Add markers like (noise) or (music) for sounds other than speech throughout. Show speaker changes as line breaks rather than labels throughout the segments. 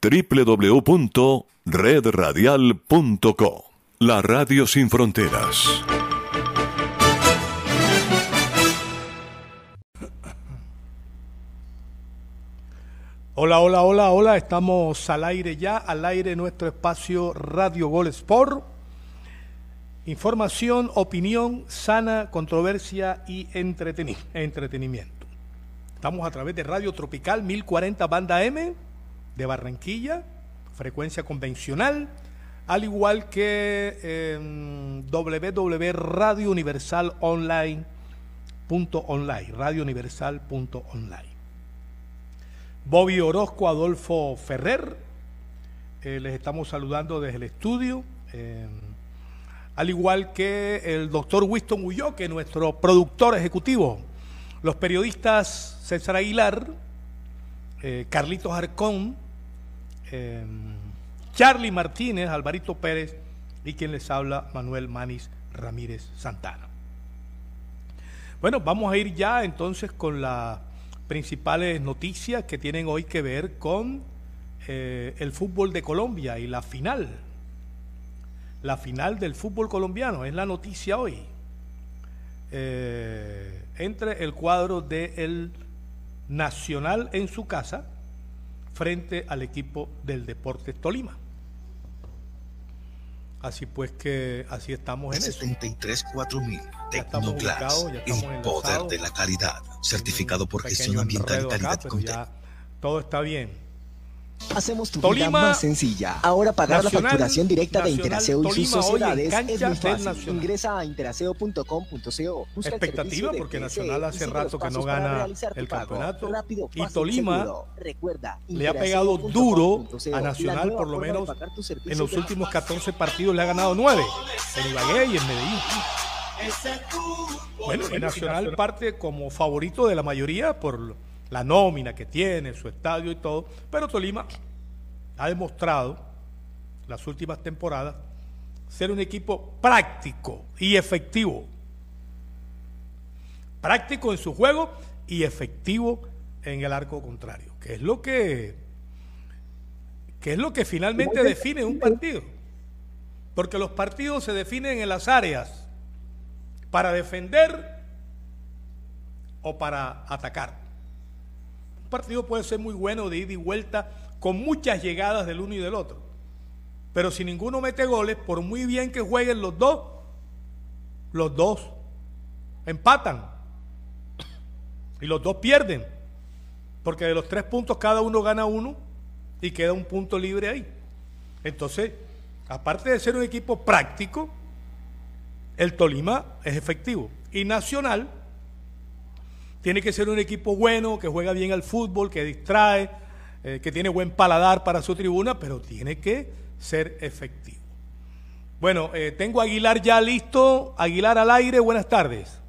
www.redradial.co. La Radio Sin Fronteras.
Hola, hola, hola, hola. Estamos al aire ya, al aire nuestro espacio Radio Gol Sport. Información, opinión, sana, controversia y entretenimiento. Estamos a través de Radio Tropical 1040 Banda M de Barranquilla, frecuencia convencional, al igual que eh, www.radiouniversalonline.online, radiouniversal.online. Bobby Orozco, Adolfo Ferrer. Eh, les estamos saludando desde el estudio. Eh, al igual que el doctor Winston Huyó, que es nuestro productor ejecutivo. Los periodistas César Aguilar, eh, Carlitos Arcón, Charlie Martínez, Alvarito Pérez y quien les habla, Manuel Manis Ramírez Santana. Bueno, vamos a ir ya entonces con la principales noticias que tienen hoy que ver con eh, el fútbol de Colombia y la final. La final del fútbol colombiano es la noticia hoy. Eh, entre el cuadro del Nacional en su casa frente al equipo del Deportes Tolima. Así pues que así estamos en
73 4000 Tecnoglass, el poder de la calidad, certificado por gestión ambiental y calidad
acá, ya todo está bien.
Hacemos tu vida más sencilla. Ahora pagar la facturación directa de Interaseo y sus sociedades es muy fácil. Ingresa a interaseo.com.co.
Expectativa porque Nacional hace rato que no gana el campeonato. y Tolima Recuerda, le ha pegado duro a Nacional, por lo menos en los últimos 14 partidos le ha ganado 9 en Ibagué y en Medellín. Bueno, y Nacional parte como favorito de la mayoría por la nómina que tiene, su estadio y todo, pero Tolima ha demostrado las últimas temporadas ser un equipo práctico y efectivo. Práctico en su juego y efectivo en el arco contrario, que es lo que, que es lo que finalmente define un partido. Porque los partidos se definen en las áreas para defender o para atacar. Un partido puede ser muy bueno de ida y vuelta, con muchas llegadas del uno y del otro. Pero si ninguno mete goles, por muy bien que jueguen los dos, los dos empatan. Y los dos pierden. Porque de los tres puntos cada uno gana uno y queda un punto libre ahí. Entonces, aparte de ser un equipo práctico, el Tolima es efectivo. Y Nacional tiene que ser un equipo bueno, que juega bien al fútbol, que distrae, eh, que tiene buen paladar para su tribuna, pero tiene que ser efectivo. Bueno, eh, tengo a Aguilar ya listo. Aguilar al aire, buenas tardes.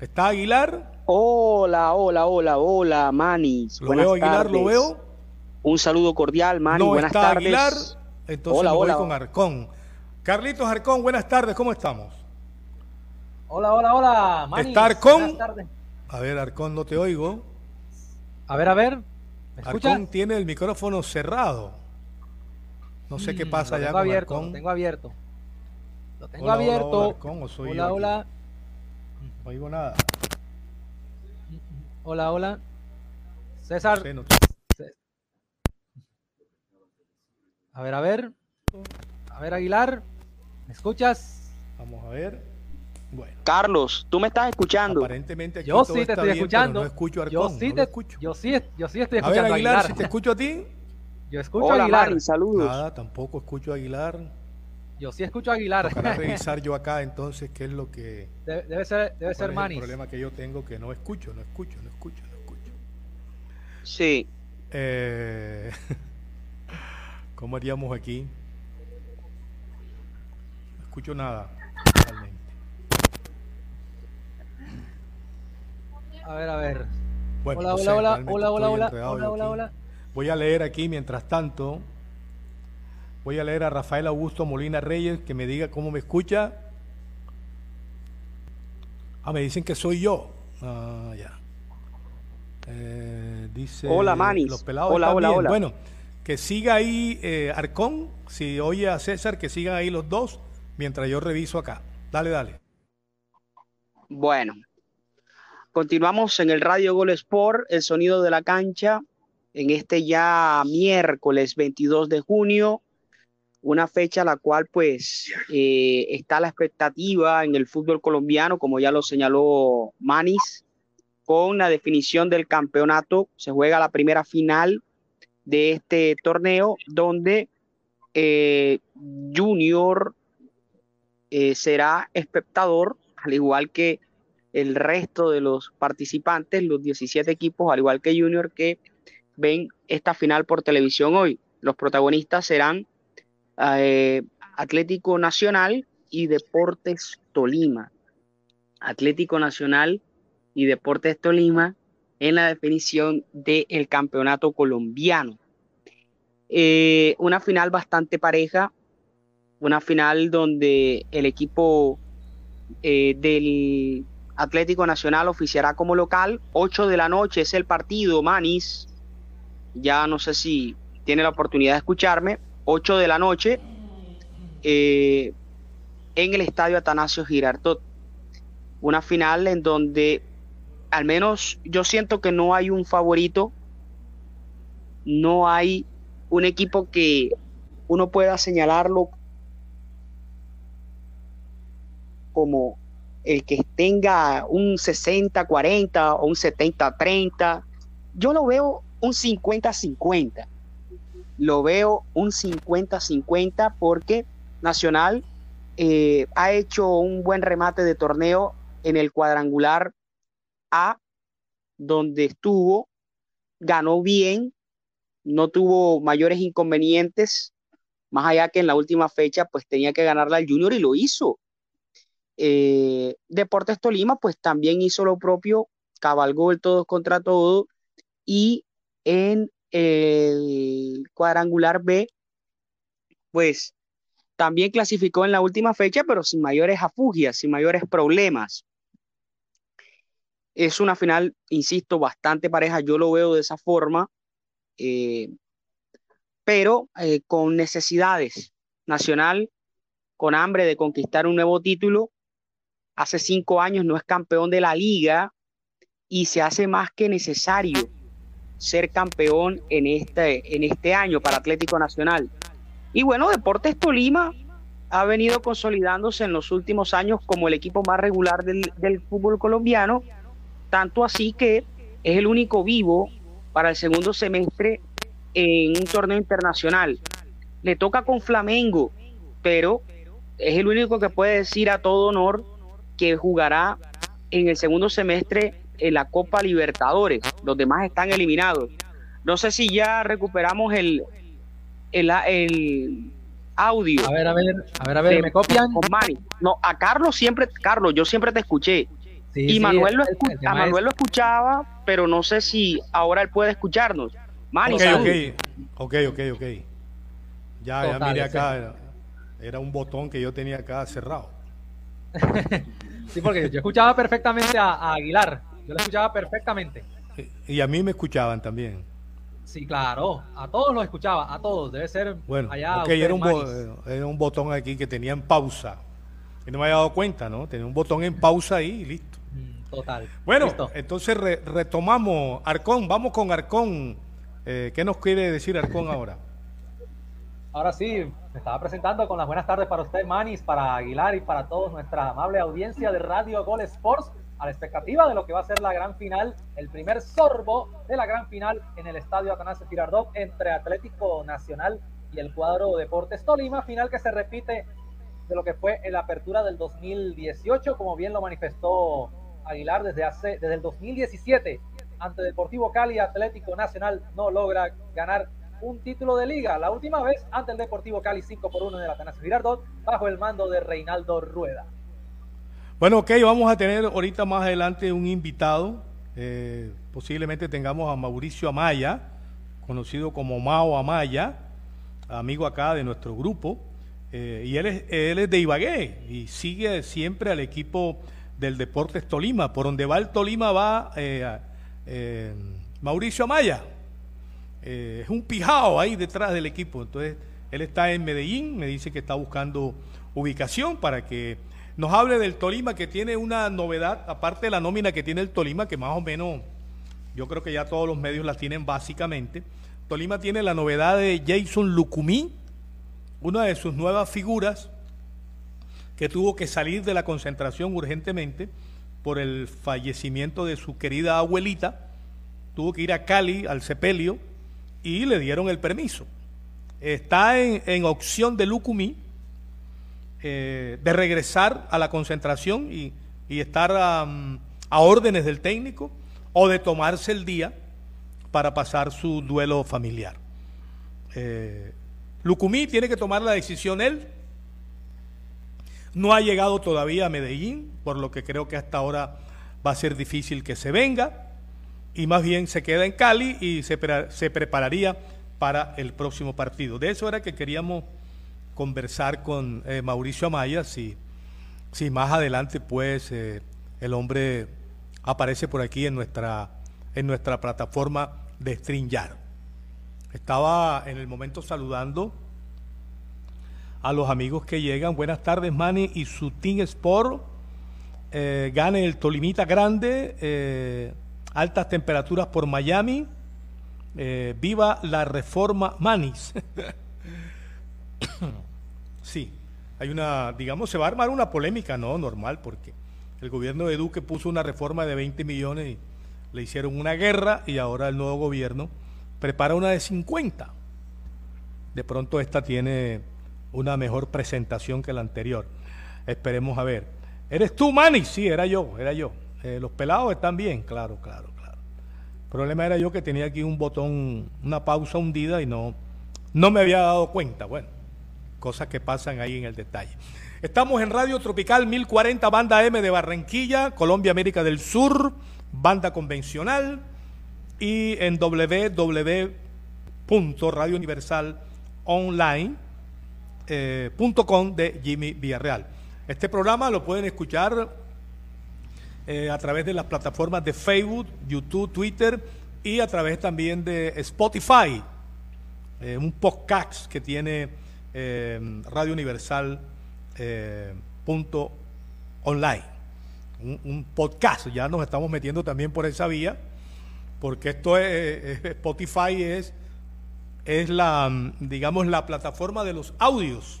¿Está Aguilar?
Hola, hola, hola, hola, Manis.
Lo veo, Aguilar, lo veo.
Un saludo cordial, Mani.
No
buenas
está
tardes.
Aguilar, entonces hola, voy con Arcón. Carlitos Arcón, buenas tardes, ¿cómo estamos?
Hola, hola, hola,
Manis. ¿Está Arcón? Buenas tardes. A ver, Arcón, no te oigo.
A ver, a ver.
¿Me Arcón tiene el micrófono cerrado. No sé mm, qué pasa allá
con abierto,
Arcón.
Lo tengo abierto. Lo tengo hola, abierto. Hola,
hola, Arcón, ¿o soy
hola,
yo
hola.
No oigo nada.
Hola, hola. César.
No sé, no...
A ver, a ver. A ver, Aguilar. ¿Me escuchas?
Vamos a ver. Bueno.
Carlos, tú me estás escuchando.
Aparentemente aquí
yo
todo
sí te
está
estoy
bien,
escuchando.
No escucho a Arcón,
yo sí
no
te
escucho.
Yo sí, yo sí estoy
A
escuchando
ver, Aguilar,
Aguilar.
si te escucho a ti.
Yo escucho
Hola,
a Aguilar.
Mari, saludos.
Nada, tampoco escucho a Aguilar.
Yo sí escucho a Aguilar.
Para (laughs) revisar yo acá entonces qué es lo que
debe, debe ser debe ser
es
Manis.
el problema que yo tengo que no escucho, no escucho, no escucho, no escucho.
Sí.
Eh, (laughs) ¿Cómo haríamos aquí? No escucho nada. Realmente.
A ver, a ver.
Bueno,
hola,
no
hola,
sé,
hola, hola, hola, hola, hola.
Voy a leer aquí mientras tanto. Voy a leer a Rafael Augusto Molina Reyes que me diga cómo me escucha. Ah, me dicen que soy yo. Ah, ya. Eh, dice
Hola, Manis.
Los pelados
Hola, hola,
bien.
hola.
Bueno, que siga ahí eh, Arcón, si oye a César, que sigan ahí los dos, mientras yo reviso acá. Dale, dale.
Bueno, continuamos en el Radio Gol Sport, el sonido de la cancha, en este ya miércoles 22 de junio, una fecha a la cual pues eh, está la expectativa en el fútbol colombiano, como ya lo señaló Manis, con la definición del campeonato. Se juega la primera final de este torneo donde eh, Junior eh, será espectador, al igual que el resto de los participantes, los 17 equipos, al igual que Junior, que ven esta final por televisión hoy. Los protagonistas serán eh, Atlético Nacional y Deportes Tolima. Atlético Nacional y Deportes Tolima en la definición del campeonato colombiano. Eh, una final bastante pareja, una final donde el equipo eh, del Atlético Nacional oficiará como local. 8 de la noche es el partido, Manis. Ya no sé si tiene la oportunidad de escucharme. 8 de la noche eh, en el estadio Atanasio Girardot. Una final en donde al menos yo siento que no hay un favorito, no hay un equipo que uno pueda señalarlo como el que tenga un 60-40 o un 70-30. Yo lo veo un 50-50. Lo veo un 50-50 porque Nacional eh, ha hecho un buen remate de torneo en el cuadrangular A, donde estuvo, ganó bien, no tuvo mayores inconvenientes, más allá que en la última fecha pues tenía que ganarla al Junior y lo hizo. Eh, Deportes Tolima pues también hizo lo propio, cabalgó el todo contra todo y en el cuadrangular B pues también clasificó en la última fecha pero sin mayores afugias, sin mayores problemas. Es una final, insisto, bastante pareja, yo lo veo de esa forma. Eh, pero eh, con necesidades. Nacional, con hambre de conquistar un nuevo título. Hace cinco años no es campeón de la liga y se hace más que necesario ser campeón en este, en este año para Atlético Nacional. Y bueno, Deportes Tolima ha venido consolidándose en los últimos años como el equipo más regular del, del fútbol colombiano, tanto así que es el único vivo para el segundo semestre en un torneo internacional. Le toca con Flamengo, pero es el único que puede decir a todo honor que jugará en el segundo semestre en la Copa Libertadores. Los demás están eliminados. No sé si ya recuperamos el, el, audio.
A ver, a ver, a ver, a ver, ¿me copian?
No, a Carlos siempre, Carlos, yo siempre te escuché y Manuel, lo, a Manuel lo escuchaba, pero no sé si ahora él puede escucharnos.
Manny, okay, ok, ok, ok, Ya, ya mire acá, era, un botón que yo tenía acá cerrado. (laughs)
sí, porque yo escuchaba perfectamente a, Aguilar, yo lo escuchaba perfectamente.
Y a mí me escuchaban también.
Sí, claro, a todos los escuchaba, a todos, debe ser
bueno, allá. era un, era un botón aquí que tenía en pausa. Y no me había dado cuenta, ¿no? Tenía un botón en pausa ahí y listo.
Total.
Bueno, entonces retomamos Arcón, vamos con Arcón. Eh, ¿Qué nos quiere decir Arcón ahora?
Ahora sí, me estaba presentando con las buenas tardes para usted, Manis, para Aguilar y para todos nuestra amable audiencia de Radio Gol Sports, a la expectativa de lo que va a ser la gran final, el primer sorbo de la gran final en el estadio Atanasio Girardot entre Atlético Nacional y el cuadro Deportes Tolima, final que se repite de lo que fue en la apertura del 2018, como bien lo manifestó Aguilar desde hace desde el 2017 ante Deportivo Cali Atlético Nacional no logra ganar un título de liga. La última vez ante el Deportivo Cali 5 por 1 en el Atanasio Girardot bajo el mando de Reinaldo Rueda.
Bueno, ok, vamos a tener ahorita más adelante un invitado. Eh, posiblemente tengamos a Mauricio Amaya, conocido como Mao Amaya, amigo acá de nuestro grupo. Eh, y él es, él es de Ibagué y sigue siempre al equipo del Deportes Tolima. Por donde va el Tolima va eh, Mauricio Amaya. Eh, es un pijao ahí detrás del equipo. Entonces, él está en Medellín, me dice que está buscando ubicación para que nos hable del Tolima, que tiene una novedad, aparte de la nómina que tiene el Tolima, que más o menos yo creo que ya todos los medios la tienen básicamente. Tolima tiene la novedad de Jason Lucumí, una de sus nuevas figuras que tuvo que salir de la concentración urgentemente por el fallecimiento de su querida abuelita, tuvo que ir a Cali, al sepelio, y le dieron el permiso. Está en, opción de Lucumí eh, de regresar a la concentración y, estar a órdenes del técnico o de tomarse el día para pasar su duelo familiar. Eh, Lucumí tiene que tomar la decisión él. No ha llegado todavía a Medellín, por lo que creo que hasta ahora va a ser difícil que se venga. Y más bien se queda en Cali y se, se prepararía para el próximo partido. De eso era que queríamos conversar con eh, Mauricio Amaya, si, si más adelante pues eh, el hombre aparece por aquí en nuestra, en nuestra plataforma de StreamYard. Estaba en el momento saludando a los amigos que llegan. Buenas tardes, Manny y su Team Sport. Eh, gane el Tolimita Grande. Altas temperaturas por Miami. Eh, viva la reforma Manis. (coughs) sí, hay una, digamos, se va a armar una polémica, no normal, porque el gobierno de Duque puso una reforma de 20 millones y le hicieron una guerra y ahora el nuevo gobierno prepara una de 50. De pronto esta tiene una mejor presentación que la anterior. Esperemos a ver. ¿Eres tú, Manny? Sí, era yo, era yo. Eh, los pelados están bien, claro, claro, claro. El problema era yo que tenía aquí un botón, una pausa hundida y no, no me había dado cuenta. Bueno, cosas que pasan ahí en el detalle. Estamos en Radio Tropical 1040, banda M de Barranquilla, Colombia, América del Sur, banda convencional y en www.radiouniversalonline.com eh, de Jimmy Villarreal. Este programa lo pueden escuchar eh, a través de las plataformas de Facebook, YouTube, Twitter y a través también de Spotify, eh, un podcast que tiene Radio Universal eh, punto online. Un, podcast, ya nos estamos metiendo también por esa vía, porque esto es, Spotify es, es la, digamos, la plataforma de los audios,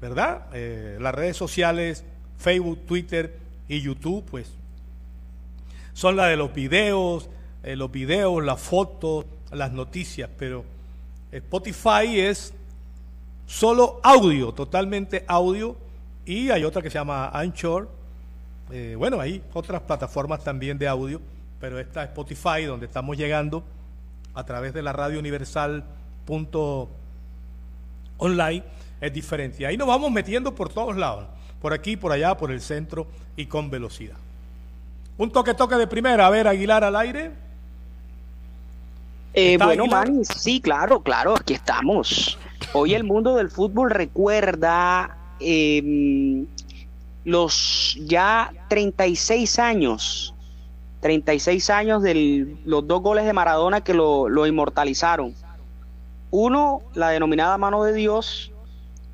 ¿verdad? Eh, las redes sociales, Facebook, Twitter y YouTube, pues, son la de los videos, eh, los videos, las fotos, las noticias, pero Spotify es solo audio, totalmente audio, y hay otra que se llama Anchor. Eh, bueno, hay otras plataformas también de audio, pero esta Spotify, donde estamos llegando a través de la radio universal online, es diferente. Ahí nos vamos metiendo por todos lados, por aquí, por allá, por el centro y con velocidad. Un toque toque de primera, a ver, Aguilar al aire.
Eh, bueno, Manny, sí, claro, claro, aquí estamos. Hoy el mundo del fútbol recuerda em, los ya 36 años, 36 años de los dos goles de Maradona que lo, inmortalizaron. Uno, la denominada mano de Dios,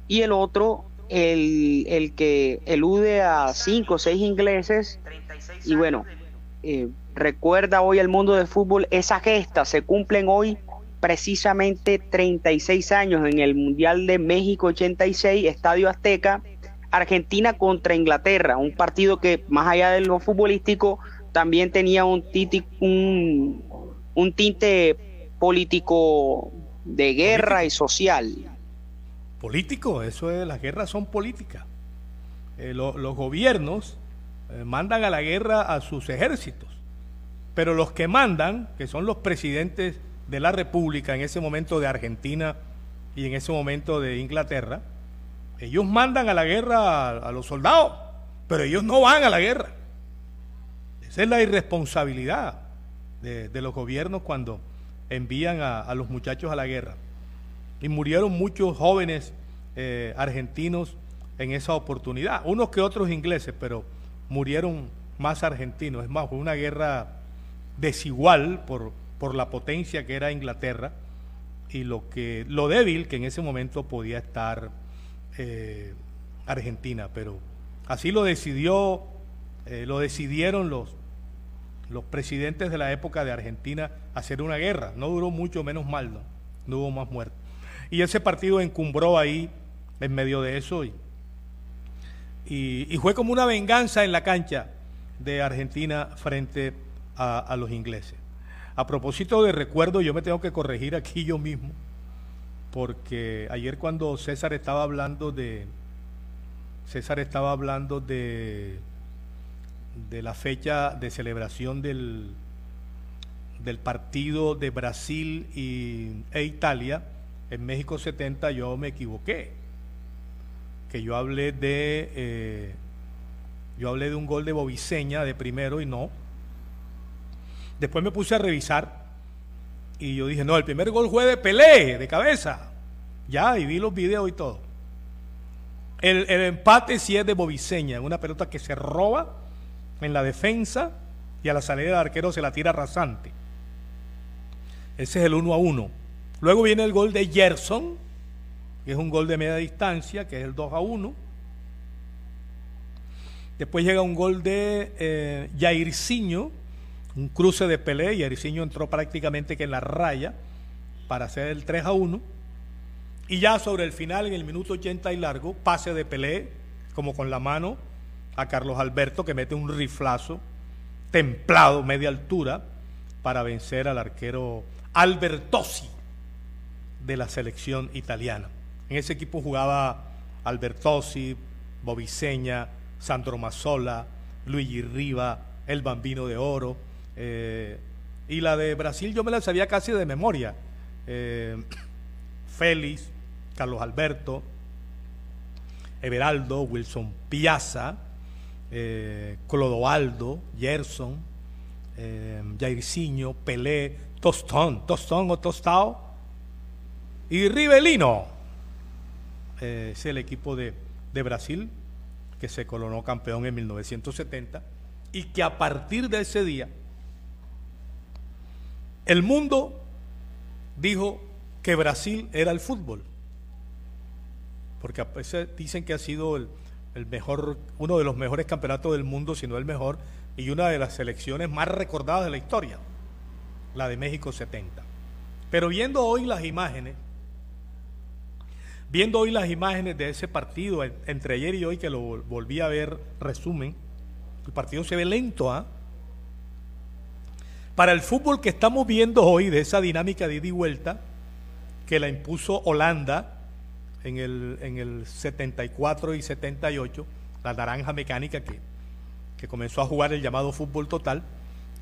y el otro, el, que elude a cinco o seis ingleses. Y bueno, eh, recuerda hoy el mundo del fútbol, esa gesta se cumplen hoy precisamente 36 años en el Mundial de México 86, Estadio Azteca, Argentina contra Inglaterra, un partido que más allá de lo futbolístico también tenía un, un, tinte político de guerra y social.
Político, eso es, las guerras son políticas. Eh, los gobiernos eh, mandan a la guerra a sus ejércitos, pero los que mandan, que son los presidentes de la República, en ese momento de Argentina y en ese momento de Inglaterra, ellos mandan a la guerra a, los soldados, pero ellos no van a la guerra. Esa es la irresponsabilidad de, los gobiernos cuando envían a, los muchachos a la guerra. Y murieron muchos jóvenes eh, argentinos en esa oportunidad, unos que otros ingleses, pero murieron más argentinos. Es más, fue una guerra desigual por por la potencia que era Inglaterra y lo que lo débil que en ese momento podía estar eh, Argentina, pero así lo decidió, eh, lo decidieron los, los presidentes de la época de Argentina hacer una guerra. No duró mucho, menos mal, no, no hubo más muertos. Y ese partido encumbró ahí en medio de eso y, y, fue como una venganza en la cancha de Argentina frente a los ingleses. A propósito de recuerdo, yo me tengo que corregir aquí yo mismo, porque ayer cuando César estaba hablando de César estaba hablando de de la fecha de celebración del, del partido de Brasil y, e Italia en México 70, yo me equivoqué. Que yo hablé de eh, yo hablé de un gol de Boviseña de primero y no, Después me puse a revisar y yo dije, no, el primer gol fue de Pelé, de cabeza. Ya, y vi los videos y todo. El, empate sí es de Boviseña, una pelota que se roba en la defensa y a la salida del arquero se la tira rasante. Ese es el 1 a 1. Luego viene el gol de Gerson, que es un gol de media distancia, que es el 2 a 1. Después llega un gol de eh, Jairzinho, un cruce de Pelé y Ericiño entró prácticamente que en la raya para hacer el 3 a 1. Y ya sobre el final, en el minuto 80 y largo, pase de Pelé, como con la mano, a Carlos Alberto, que mete un riflazo templado, media altura, para vencer al arquero Albertosi de la selección italiana. En ese equipo jugaba Albertosi, Boviseña, Sandro Mazzola, Luigi Riva, el Bambino de Oro, eh, y la de Brasil yo me la sabía casi de memoria. Eh, (coughs) Félix, Carlos Alberto, Everaldo, Wilson Piazza, eh, Clodoaldo, Gerson, eh, Jairzinho, Pelé, Tostón, Tostón o Tostao y Rivelino. es el equipo de, de Brasil que se coronó campeón en 1970 y que a partir de ese día el mundo dijo que Brasil era el fútbol, porque a veces dicen que ha sido el, mejor, uno de los mejores campeonatos del mundo, si no el mejor, y una de las selecciones más recordadas de la historia, la de México 70. Pero viendo hoy las imágenes, viendo hoy las imágenes de ese partido, entre ayer y hoy que lo volví a ver, resumen, el partido se ve lento, ¿ah? Para el fútbol que estamos viendo hoy, de esa dinámica de ida y vuelta, que la impuso Holanda en el, en el 74 y 78, la naranja mecánica que, que comenzó a jugar el llamado fútbol total,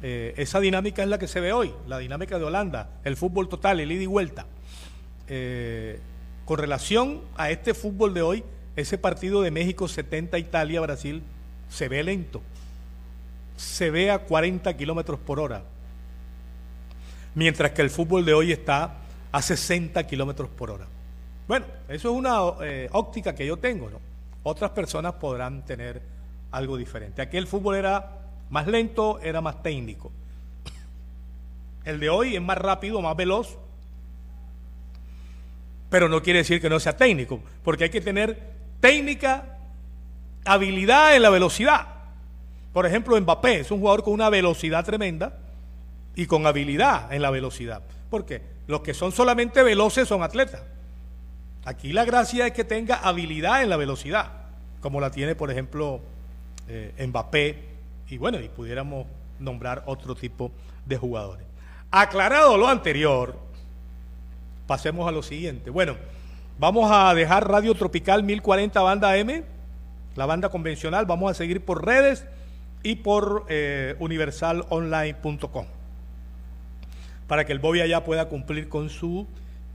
eh, esa dinámica es la que se ve hoy, la dinámica de Holanda, el fútbol total, el ida y vuelta. Eh, con relación a este fútbol de hoy, ese partido de México 70, Italia, Brasil, se ve lento, se ve a 40 kilómetros por hora mientras que el fútbol de hoy está a 60 kilómetros por hora. Bueno, eso es una eh, óptica que yo tengo, ¿no? Otras personas podrán tener algo diferente. Aquí el fútbol era más lento, era más técnico. El de hoy es más rápido, más veloz, pero no quiere decir que no sea técnico, porque hay que tener técnica, habilidad en la velocidad. Por ejemplo, Mbappé es un jugador con una velocidad tremenda, y con habilidad en la velocidad. Porque los que son solamente veloces son atletas. Aquí la gracia es que tenga habilidad en la velocidad, como la tiene, por ejemplo, eh, Mbappé, y bueno, y pudiéramos nombrar otro tipo de jugadores. Aclarado lo anterior, pasemos a lo siguiente. Bueno, vamos a dejar Radio Tropical 1040 banda M, la banda convencional, vamos a seguir por redes y por eh, universalonline.com para que el Bobia ya pueda cumplir con su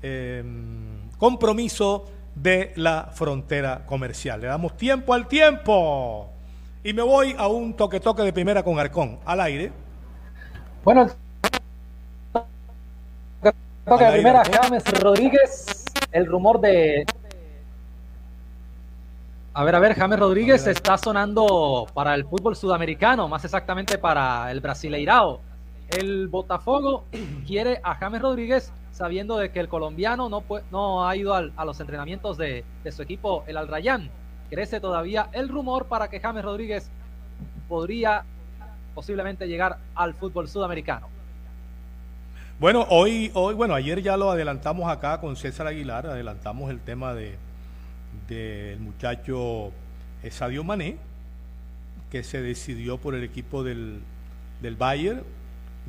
em, compromiso de la frontera comercial. Le damos tiempo al tiempo. Y me voy a un toque toque de primera con Arcón, al aire.
Bueno, toque de primera, James Rodríguez, el rumor de... A ver, a ver, James Rodríguez está sonando para el fútbol sudamericano, más exactamente para el Brasileirao El Botafogo (clears throat) quiere a James Rodríguez sabiendo de que el colombiano no, no ha ido a los entrenamientos de, de, su equipo, el Al Rayyan. Crece todavía el rumor para que James Rodríguez podría posiblemente llegar al fútbol sudamericano.
Bueno, hoy, hoy, bueno, ayer ya lo adelantamos acá con César Aguilar, adelantamos el tema de del muchacho Sadio Mané, que se decidió por el equipo del, del Bayern.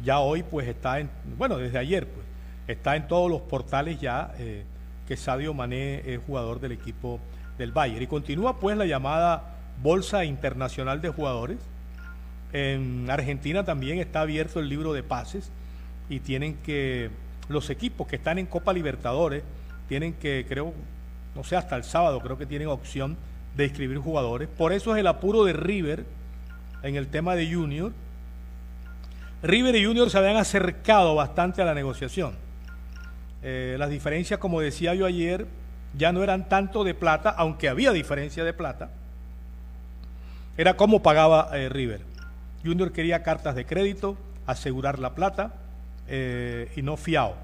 Ya hoy, pues está en, bueno, desde ayer, pues, está en todos los portales ya eh, que Sadio Mané es jugador del equipo del Bayern. Y continúa, pues, la llamada Bolsa Internacional de Jugadores. En Argentina también está abierto el libro de pases y tienen que, los equipos que están en Copa Libertadores, tienen que, creo, no sé, hasta el sábado creo que tienen opción de inscribir jugadores. Por eso es el apuro de River en el tema de Junior. River y Junior se habían acercado bastante a la negociación. Eh, las diferencias, como decía yo ayer, ya no eran tanto de plata, aunque había diferencia de plata. Era cómo pagaba eh, River. Junior quería cartas de crédito, asegurar la plata. Eh, y no fiado.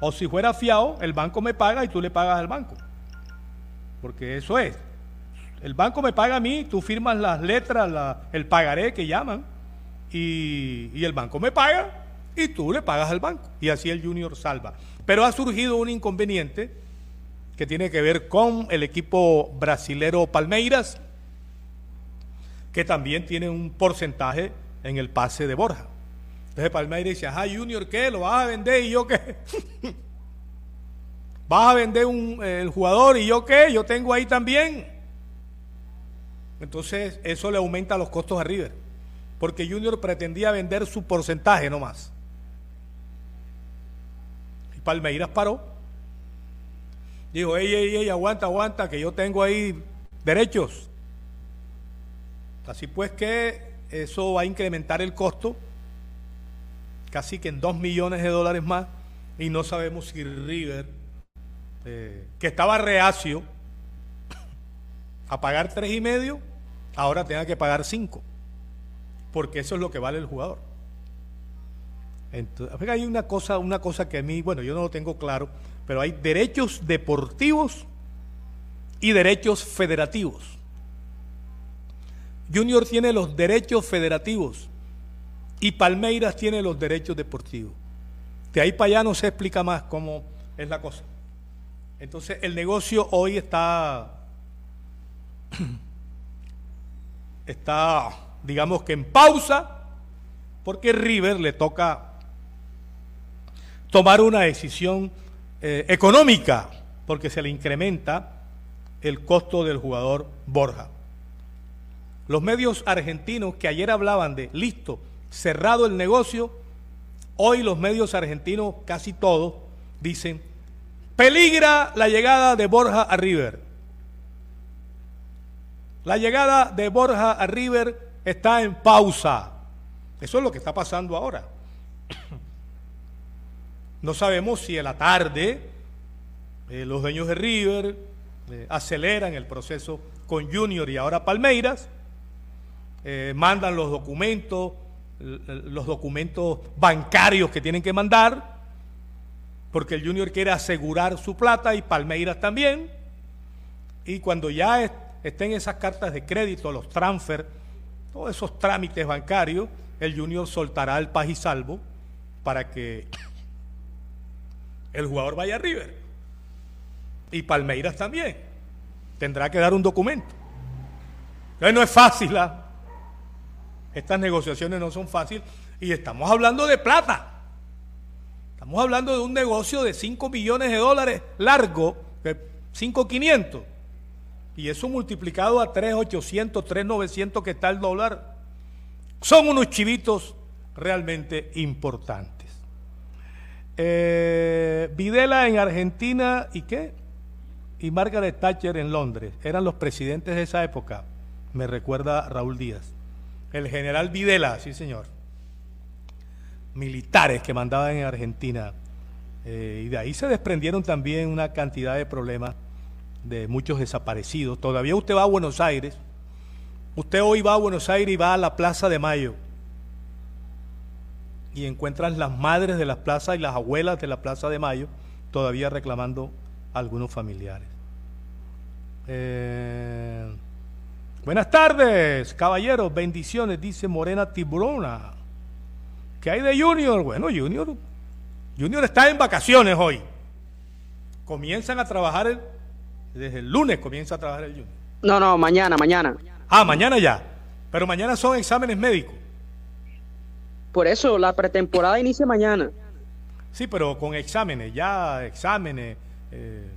O si fuera fiado, el banco me paga y tú le pagas al banco. Porque eso es. El banco me paga a mí, tú firmas las letras, el pagaré que llaman, y, y el banco me paga y tú le pagas al banco. Y así el Junior salva. Pero ha surgido un inconveniente que tiene que ver con el equipo brasilero Palmeiras, que también tiene un porcentaje en el pase de Borja. Entonces Palmeiras dice, ajá, Junior, ¿qué? ¿Lo vas a vender? ¿Y yo qué? (laughs) ¿Vas a vender un, el jugador? ¿Y yo qué? Yo tengo ahí también. Entonces eso le aumenta los costos a River. Porque Junior pretendía vender su porcentaje nomás. Y Palmeiras paró. Dijo, ey, ey, ey, aguanta, aguanta, que yo tengo ahí derechos. Así pues que eso va a incrementar el costo casi que en 2 millones de dólares más y no sabemos si River, eh, que estaba reacio a pagar tres y medio, ahora tenga que pagar 5, porque eso es lo que vale el jugador. Entonces, hay una cosa, una cosa que a mí, bueno, yo no lo tengo claro, pero hay derechos deportivos y derechos federativos. Junior tiene los derechos federativos y Palmeiras tiene los derechos deportivos. De ahí para allá no se explica más cómo es la cosa. Entonces el negocio hoy está, (clears throat) está, digamos que en pausa, porque River le toca tomar una decisión eh, económica, porque se le incrementa el costo del jugador Borja. Los medios argentinos que ayer hablaban de, listo, cerrado el negocio, hoy los medios argentinos, casi todos, dicen, peligra la llegada de Borja a River. La llegada de Borja a River está en pausa. Eso es lo que está pasando ahora. (coughs) No sabemos si en la tarde eh, los dueños de River eh, aceleran el proceso con Junior y ahora Palmeiras, eh, mandan los documentos los documentos bancarios que tienen que mandar, porque el Junior quiere asegurar su plata y Palmeiras también. Y cuando ya estén esas cartas de crédito, los transfer, todos esos trámites bancarios, el Junior soltará el paz y salvo para que el jugador vaya a River. Y Palmeiras también. Tendrá que dar un documento. No es fácil. ¿ah? Estas negociaciones no son fáciles y estamos hablando de plata. Estamos hablando de un negocio de 5 millones de dólares largo, 5.500. Y eso multiplicado a 3.800, 3.900 que está el dólar, son unos chivitos realmente importantes. Eh, Videla en Argentina y qué? Y Margaret Thatcher en Londres. Eran los presidentes de esa época, me recuerda Raúl Díaz. El general Videla, sí señor. Militares que mandaban en Argentina. Eh, y de ahí se desprendieron también una cantidad de problemas de muchos desaparecidos. Todavía usted va a Buenos Aires. Usted hoy va a Buenos Aires y va a la Plaza de Mayo. y encuentras las madres de las plazas y las abuelas de la Plaza de Mayo todavía reclamando a algunos familiares. Eh, buenas tardes, caballeros, bendiciones, dice Morena Tiburona. ¿Qué hay de Junior? Bueno, Junior, Junior está en vacaciones hoy. Comienzan a trabajar desde el lunes comienza a trabajar el Junior.
No, no, mañana, mañana.
Ah, mañana ya. Pero mañana son exámenes médicos.
Por eso la pretemporada inicia mañana.
Sí, pero con exámenes, ya exámenes, eh,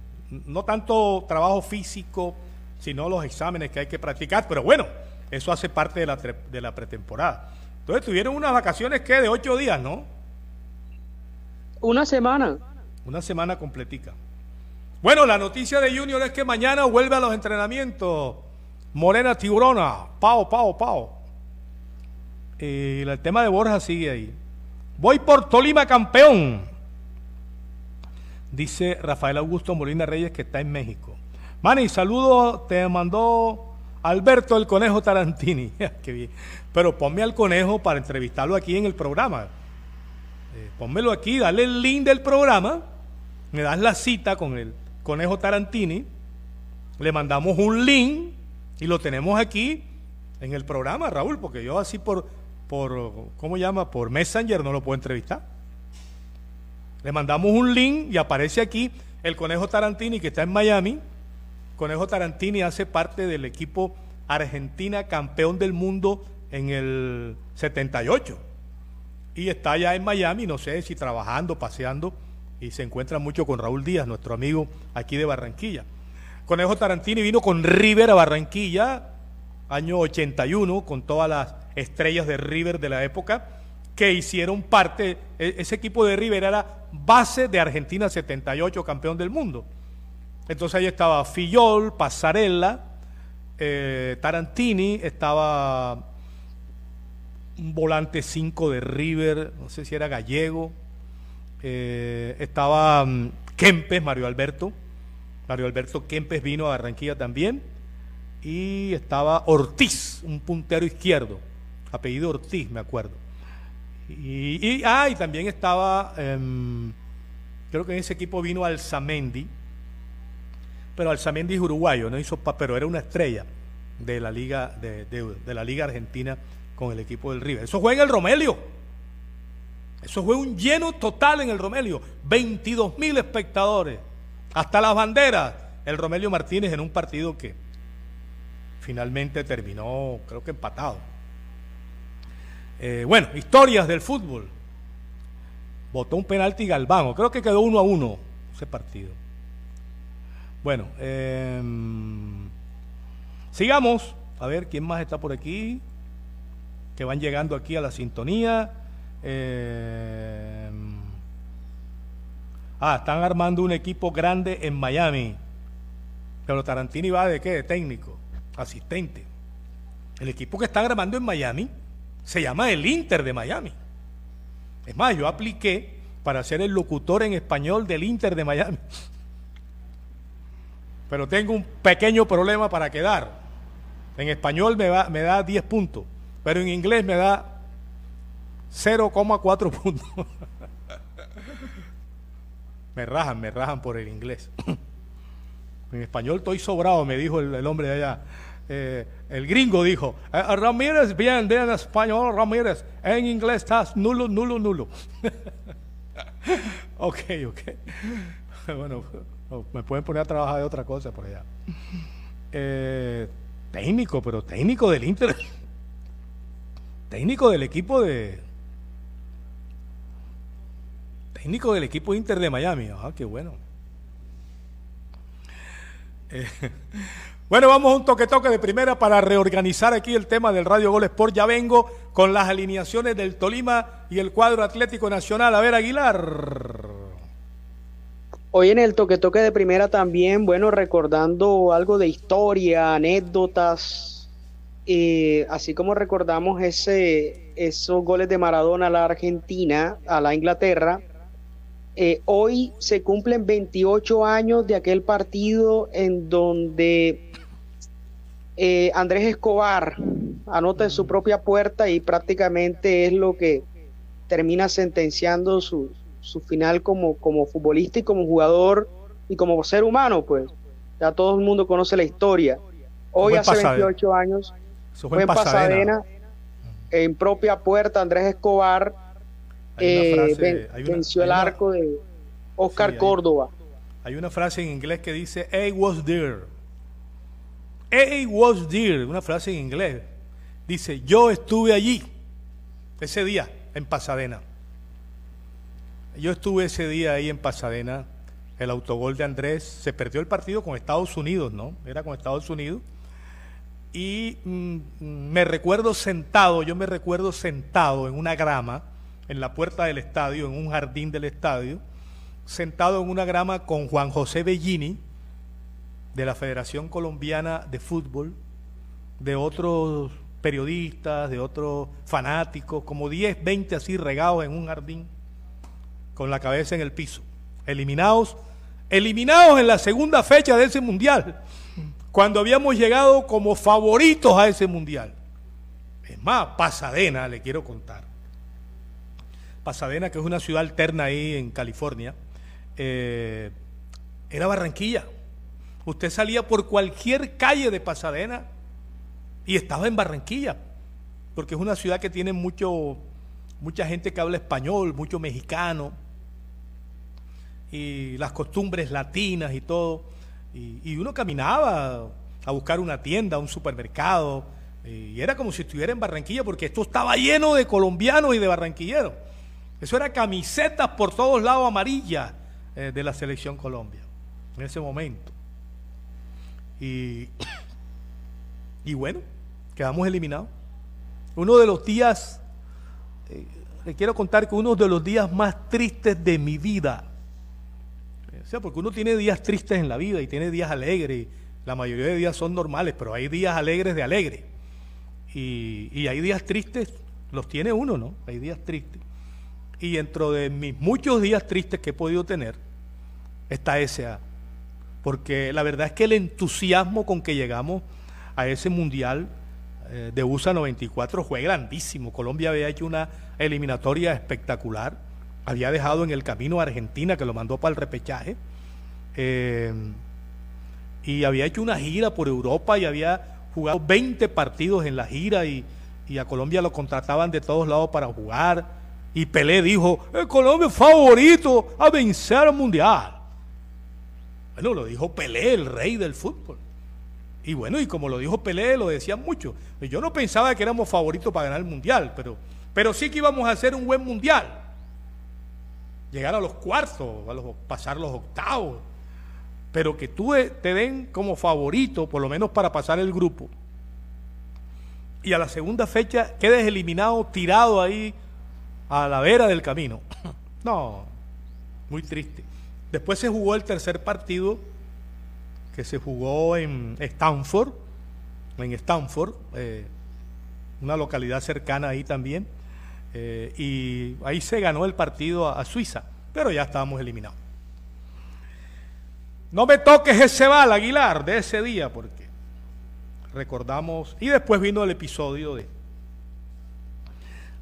no tanto trabajo físico, sino los exámenes que hay que practicar. Pero bueno, eso hace parte de la, de la pretemporada. Entonces tuvieron unas vacaciones que de ocho días, ¿no?
Una semana.
Una semana completica. Bueno, la noticia de Junior es que mañana vuelve a los entrenamientos. Morena Tiburona, pao, pao, pao. Y el tema de Borja sigue ahí. Voy por Tolima campeón. Dice Rafael Augusto Molina Reyes que está en México. Mani, saludo, te mandó Alberto el Conejo Tarantini. (laughs) Qué bien. Pero ponme al conejo para entrevistarlo aquí en el programa. Eh, pónmelo aquí, dale el link del programa. Me das la cita con el Conejo Tarantini. Le mandamos un link y lo tenemos aquí en el programa, Raúl, porque yo así por, por ¿cómo llama? Por Messenger no lo puedo entrevistar. Le mandamos un link y aparece aquí el Conejo Tarantini que está en Miami. Conejo Tarantini hace parte del equipo Argentina campeón del mundo en el 78. Y está allá en Miami, no sé si trabajando, paseando, y se encuentra mucho con Raúl Díaz, nuestro amigo aquí de Barranquilla. Conejo Tarantini vino con River a Barranquilla, año 81, con todas las estrellas de River de la época, que hicieron parte, e, ese equipo de River era base de Argentina 78, campeón del mundo. Entonces ahí estaba Fillol, Pasarella, eh, Tarantini, estaba un volante 5 de River, no sé si era gallego, eh, estaba mm, Kempes, Mario Alberto, Mario Alberto Kempes vino a Barranquilla también, y estaba Ortiz, un puntero izquierdo, apellido Ortiz, me acuerdo. Y, ah, y también estaba, em, creo que en ese equipo vino Alzamendi, pero Alzamendi es uruguayo, no hizo pero era una estrella de la liga de, de, la liga argentina con el equipo del River. Eso juega en el Romelio. Eso fue un lleno total en el Romelio. 22 mil espectadores. Hasta las banderas. El Romelio Martínez en un partido que finalmente terminó, creo que empatado. Eh, bueno, historias del fútbol. Votó un penalti Galván. Creo que quedó uno a uno ese partido. Bueno, em, sigamos. A ver quién más está por aquí. Que van llegando aquí a la sintonía. Em, ah, están armando un equipo grande en Miami. Pero Tarantini va de qué? De técnico, asistente. El equipo que están armando en Miami se llama el Inter de Miami. Es más, yo apliqué para ser el locutor en español del Inter de Miami (laughs) pero tengo un pequeño problema para quedar. En español me, me da 10 puntos, pero en inglés me da 0,4 puntos. (laughs) me rajan, me rajan por el inglés. en español estoy sobrado, me dijo el, hombre de allá. Eh, el gringo dijo, eh, Ramírez, bien, en español, Ramírez, en inglés estás nulo, nulo, nulo. (laughs) ok, ok. (laughs) bueno, me pueden poner a trabajar de otra cosa por allá. (laughs) Eh, técnico, pero técnico del Inter. técnico del equipo de. Técnico del equipo Inter de Miami. Ah, qué bueno. Eh, (laughs) bueno, vamos a un toque toque de primera para reorganizar aquí el tema del Radio Gol Sport. Ya vengo con las alineaciones del Tolima y el cuadro Atlético Nacional. A ver, Aguilar.
Hoy en el toque toque de primera también, bueno, recordando algo de historia, anécdotas, eh, así como recordamos ese, esos goles de Maradona a la Argentina, a la Inglaterra. Eh, hoy se cumplen 28 años de aquel partido en donde eh, Andrés Escobar anota en su propia puerta y prácticamente es lo que termina sentenciando su, final como, como futbolista y como jugador y como ser humano, pues. Ya todo el mundo conoce la historia. Hoy, hace 28 años, fue, en Pasadena, en propia puerta, Andrés Escobar eh, venció el arco de Oscar Córdoba.
Hay una frase en inglés que dice, I was there. I was there, una frase en inglés. Dice, yo estuve allí ese día en Pasadena. Yo estuve ese día ahí en Pasadena. El autogol de Andrés se perdió el partido con Estados Unidos, ¿no? Era con Estados Unidos. Y mm, me recuerdo sentado, yo me recuerdo sentado en una grama, en la puerta del estadio, en un jardín del estadio, sentado en una grama con Juan José Bellini, de la Federación Colombiana de Fútbol, de otros periodistas, de otros fanáticos, como 10, 20 así regados en un jardín, con la cabeza en el piso, eliminados, eliminados en la segunda fecha de ese mundial, cuando habíamos llegado como favoritos a ese mundial. Es más, Pasadena, le quiero contar. Pasadena, que es una ciudad alterna ahí en California, eh, era Barranquilla. Usted salía por cualquier calle de Pasadena y estaba en Barranquilla, porque es una ciudad que tiene mucho, mucha gente que habla español, mucho mexicano, y las costumbres latinas y todo. Y, uno caminaba a buscar una tienda, un supermercado, y era como si estuviera en Barranquilla, porque esto estaba lleno de colombianos y de barranquilleros. Eso era camisetas por todos lados amarillas eh, de la selección Colombia, en ese momento. Y, (coughs) y bueno, quedamos eliminados. Uno de los días, eh, le quiero contar que uno de los días más tristes de mi vida, porque uno tiene días tristes en la vida y tiene días alegres, la mayoría de días son normales, pero hay días alegres de alegre. Y, hay días tristes, los tiene uno, ¿no? Hay días tristes. Y dentro de mis muchos días tristes que he podido tener, está ese. Porque la verdad es que el entusiasmo con que llegamos a ese mundial eh, de USA 94 fue grandísimo. Colombia había hecho una eliminatoria espectacular, había dejado en el camino a Argentina, que lo mandó para el repechaje, eh, y había hecho una gira por Europa y había jugado 20 partidos en la gira y, a Colombia lo contrataban de todos lados para jugar. Y Pelé dijo, el Colombia es favorito a vencer al mundial. Bueno, lo dijo Pelé, el rey del fútbol. Y bueno, y como lo dijo Pelé, lo decían mucho. Yo no pensaba que éramos favoritos para ganar el mundial, pero, pero sí que íbamos a hacer un buen mundial. Llegar a los cuartos, a los, pasar los octavos. Pero que tú te den como favorito, por lo menos para pasar el grupo. Y a la segunda fecha quedes eliminado, tirado ahí a la vera del camino. (coughs) No, muy triste. Después se jugó el tercer partido que se jugó en Stanford, en Stanford, eh, una localidad cercana ahí también, eh, y ahí se ganó el partido a, Suiza, pero ya estábamos eliminados. No me toques ese bal, Aguilar, de ese día, porque recordamos, y después vino el episodio de,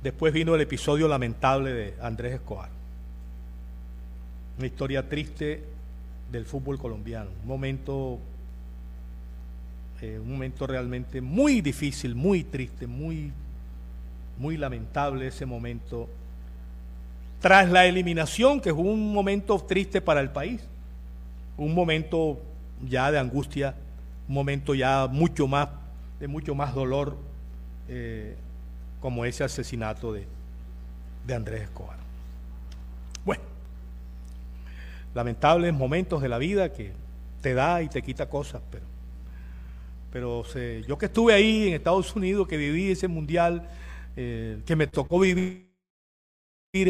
después vino el episodio lamentable de Andrés Escobar. Una historia triste del fútbol colombiano. Un momento, eh, un momento realmente muy difícil, muy triste, muy, muy lamentable ese momento. Tras la eliminación, que fue un momento triste para el país, un momento ya de angustia, un momento ya mucho más, de mucho más dolor, eh, como ese asesinato de, de Andrés Escobar. Bueno, lamentables momentos de la vida que te da y te quita cosas, pero, pero yo que estuve ahí en Estados Unidos, que viví ese mundial, eh, que me tocó vivir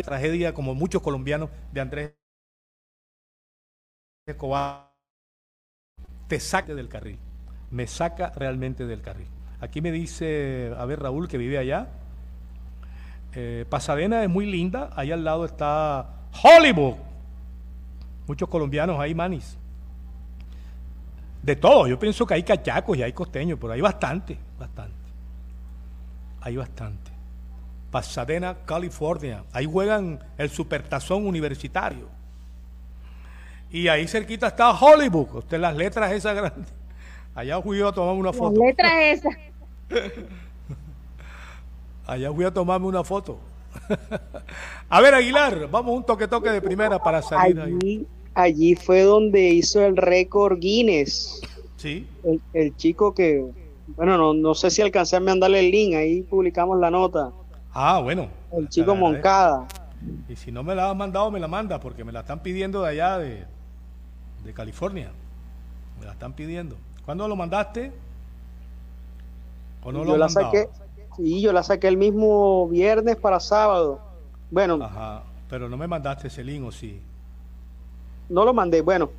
tragedia como muchos colombianos de Andrés Escobar, te saque del carril, me saca realmente del carril. Aquí me dice, a ver Raúl, que vive allá, eh, Pasadena es muy linda, ahí al lado está Hollywood, Muchos colombianos hay manis. De todo, yo pienso que hay cachacos y hay costeños, pero hay bastante, bastante. Hay bastante. Pasadena, California. Ahí juegan el Supertazón Universitario. Y ahí cerquita está Hollywood. Usted las letras esas grandes. Allá fui yo a tomar una foto.
Las letras esas. (laughs)
Allá fui a tomarme una foto. (laughs) a ver, Aguilar, vamos un toque toque de primera para salir
allí, Allí fue donde hizo el récord Guinness.
Sí.
El, chico que, bueno, no, no sé si alcancé a mandarle el link, ahí publicamos la nota.
Ah, bueno.
El chico Moncada.
Y si no me la has mandado, me la manda, porque me la están pidiendo de allá de, de California. Me la están pidiendo. ¿Cuándo lo mandaste?
¿O no lo la saqué, Sí, yo la saqué el mismo viernes para sábado. Bueno.
Ajá, pero no me mandaste ese link o sí.
No lo mandé. Bueno,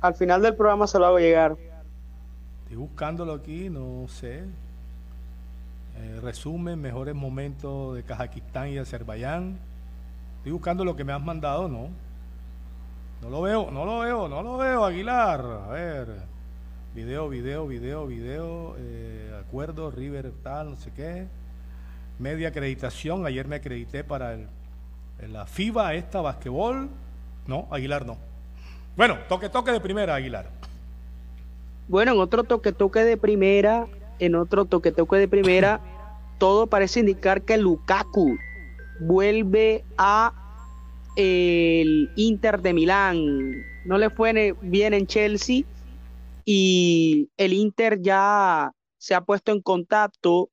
al final del programa se lo hago llegar.
Estoy buscándolo aquí, no sé. Eh, resumen, mejores momentos de Kazajistán y Azerbaiyán. Estoy buscando lo que me has mandado, ¿no? No lo veo, no lo veo, no lo veo, Aguilar. A ver. Video, video, video, video. Eh, acuerdo, River tal, no sé qué media acreditación. Ayer me acredité para el, la FIBA, esta, basquetbol. No, Aguilar no. Bueno, toque, toque de primera, Aguilar.
Bueno, en otro toque, toque de primera, en otro toque, toque de primera, todo parece indicar que Lukaku vuelve a el Inter de Milán. No le fue bien en Chelsea y el Inter ya se ha puesto en contacto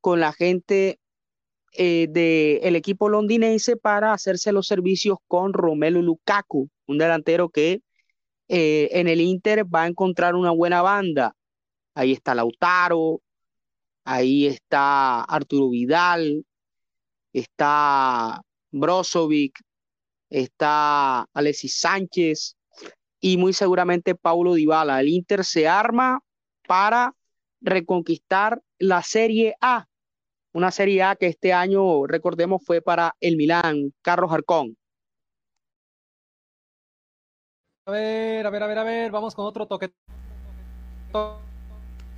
con la gente eh, del equipo londinense para hacerse los servicios con Romelu Lukaku, un delantero que eh, en el Inter va a encontrar una buena banda. Ahí está Lautaro, ahí está Arturo Vidal, está Brozovic, está Alexis Sánchez y muy seguramente Paulo Dybala. El Inter se arma para reconquistar la Serie A una Serie A que este año, recordemos, fue para el Milán, Carlos Arcón.
A ver, a ver, a ver, a ver, vamos con otro toque.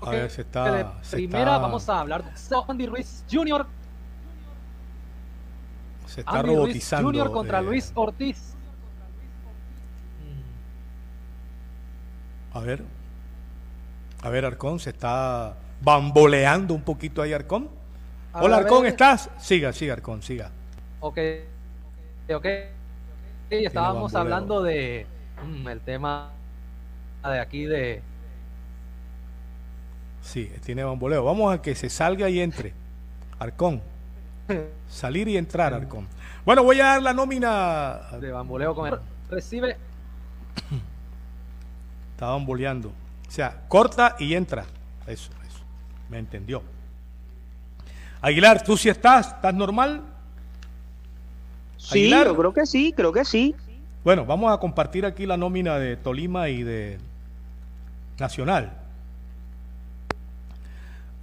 A ver, se está.
primera vamos a hablar de Andy Ruiz Jr.
Se está Andy robotizando.
Ruiz Jr. contra eh. Luis Ortiz.
A ver. A ver, Arcón, se está bamboleando un poquito ahí, Arcón. Hola, Arcón, ¿estás? Siga, siga, Arcón, siga.
Ok, ok. Sí, estábamos hablando de mm, el tema de aquí de...
Sí, tiene bamboleo. Vamos a que se salga y entre. Arcón. Salir y entrar, Arcón. Bueno, voy a dar la nómina.
De bamboleo con Recibe.
Está bamboleando. O sea, corta y entra. Eso, eso. Me entendió. Aguilar, ¿tú sí estás? ¿Estás normal?
Sí, yo creo que sí, creo que sí.
Bueno, vamos a compartir aquí la nómina de Tolima y de Nacional.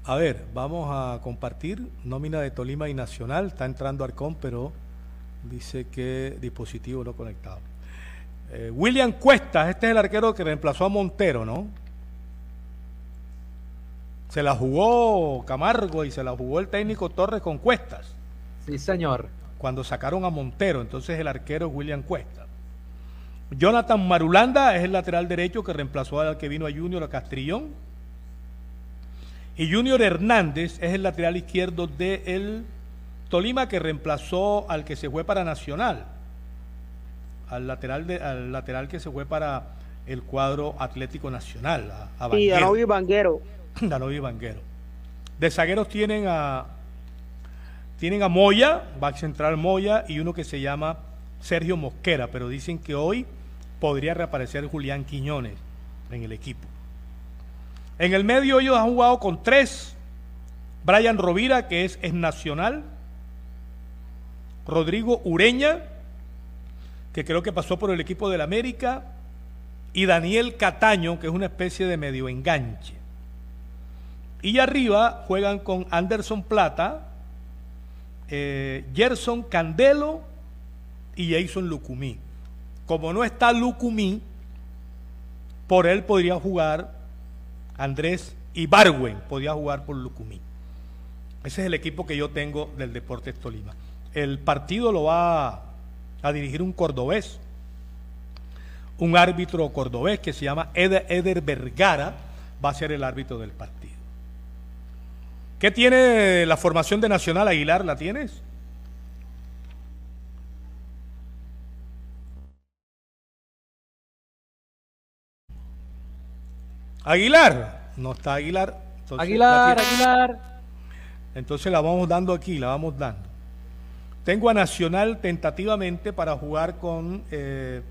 A ver, vamos a compartir nómina de Tolima y Nacional. Está entrando Arcón, pero dice que dispositivo no conectado. Eh, William Cuestas, este es el arquero que reemplazó a Montero, ¿no? Se la jugó Camargo y se la jugó el técnico Torres con Cuestas.
Sí, señor.
Cuando sacaron a Montero, entonces el arquero es William Cuesta. Jonathan Marulanda es el lateral derecho que reemplazó al que vino a Junior a Castrillón. Y Junior Hernández es el lateral izquierdo de el Tolima que reemplazó al que se fue para Nacional. Al lateral, de, al lateral que se fue para el cuadro Atlético Nacional.
A, a y a Banguero. (clears throat)
Danovi Banguero. De zagueros tienen a tienen a Moya, va a central Moya y uno que se llama Sergio Mosquera, pero dicen que hoy podría reaparecer Julián Quiñones en el equipo. En el medio ellos han jugado con tres. Brian Rovira, que es, es nacional. Rodrigo Ureña, que creo que pasó por el equipo del América. Y Daniel Cataño, que es una especie de medio enganche. Y arriba juegan con Anderson Plata, eh, Gerson Candelo y Jason Lucumí. Como no está Lucumí, por él podría jugar Andrés Ibarwen, podría jugar por Lucumí. Ese es el equipo que yo tengo del Deportes Tolima. El partido lo va a dirigir un cordobés, un árbitro cordobés que se llama Eder, Vergara, va a ser el árbitro del partido. ¿Qué tiene la formación de Nacional Aguilar? ¿La tienes? Aguilar. No está Aguilar.
Aguilar, Aguilar.
Entonces la vamos dando aquí, la vamos dando. Tengo a Nacional tentativamente para jugar con eh,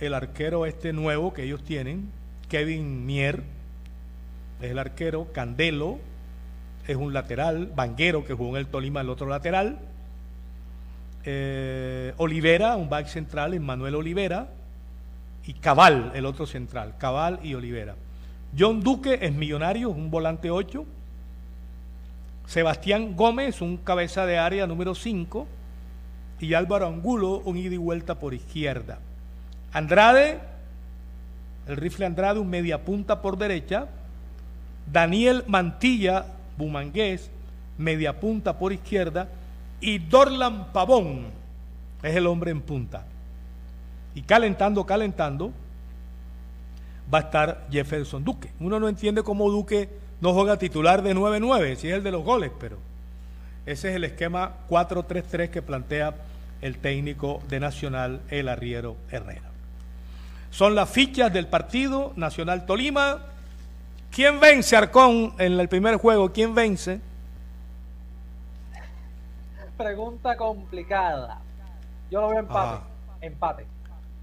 el arquero este nuevo que ellos tienen, Kevin Mier, es el arquero, Candelo, es un lateral, Banguero que jugó en el Tolima el otro lateral, eh, Olivera, un back central, Manuel Olivera, y Cabal, el otro central, Cabal y Olivera. John Duque es millonario, un volante 8. Sebastián Gómez, un cabeza de área número 5. Y Álvaro Angulo, un ida y vuelta por izquierda. Andrade, el rifle Andrade, un media punta por derecha. Daniel Mantilla, Bumangués, media punta por izquierda. Y Dorlan Pavón es el hombre en punta. Y calentando, calentando, va a estar Jefferson Duque. Uno no entiende cómo Duque no juega titular de 9-9, si es el de los goles, pero ese es el esquema 4-3-3 que plantea el técnico de Nacional, el arriero Herrera. Son las fichas del partido Nacional Tolima. ¿Quién vence Arcón en el primer juego? ¿Quién vence?
Pregunta complicada. Yo lo veo empate. Empate.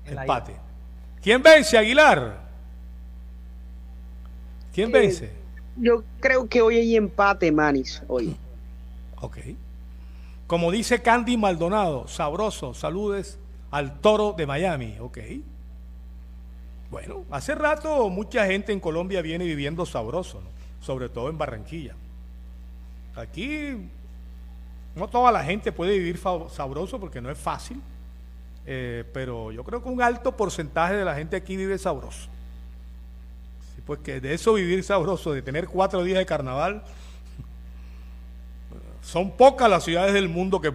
Empate. ¿Quién vence, Aguilar? ¿Quién eh, vence?
Yo creo que hoy hay empate, Manis, hoy.
Ok. Como dice Candy Maldonado, sabroso, saludes al toro de Miami, ok. Bueno, hace rato mucha gente en Colombia viene viviendo sabroso, sobre todo en Barranquilla. Aquí no toda la gente puede vivir sabroso porque no es fácil eh, pero yo creo que un alto porcentaje de la gente aquí vive sabroso. pues que de eso vivir sabroso, de tener cuatro días de carnaval, (laughs) son pocas las ciudades del mundo que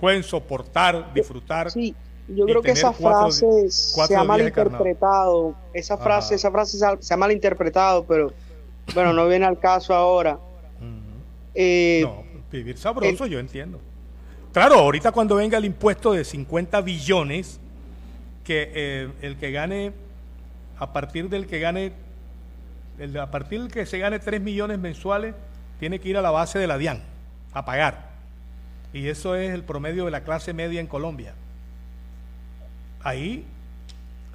pueden soportar, disfrutar.
Sí, yo creo que esa frase se ha malinterpretado. Esa frase, esa frase se ha malinterpretado, pero bueno, no viene al caso ahora.
Eh, no, vivir sabroso, yo entiendo. Claro, ahorita cuando venga el impuesto de 50 billones, que eh, el que gane, a partir del que gane, a partir del que se gane 3 millones mensuales, tiene que ir a la base de la DIAN a pagar. Y eso es el promedio de la clase media en Colombia. Ahí,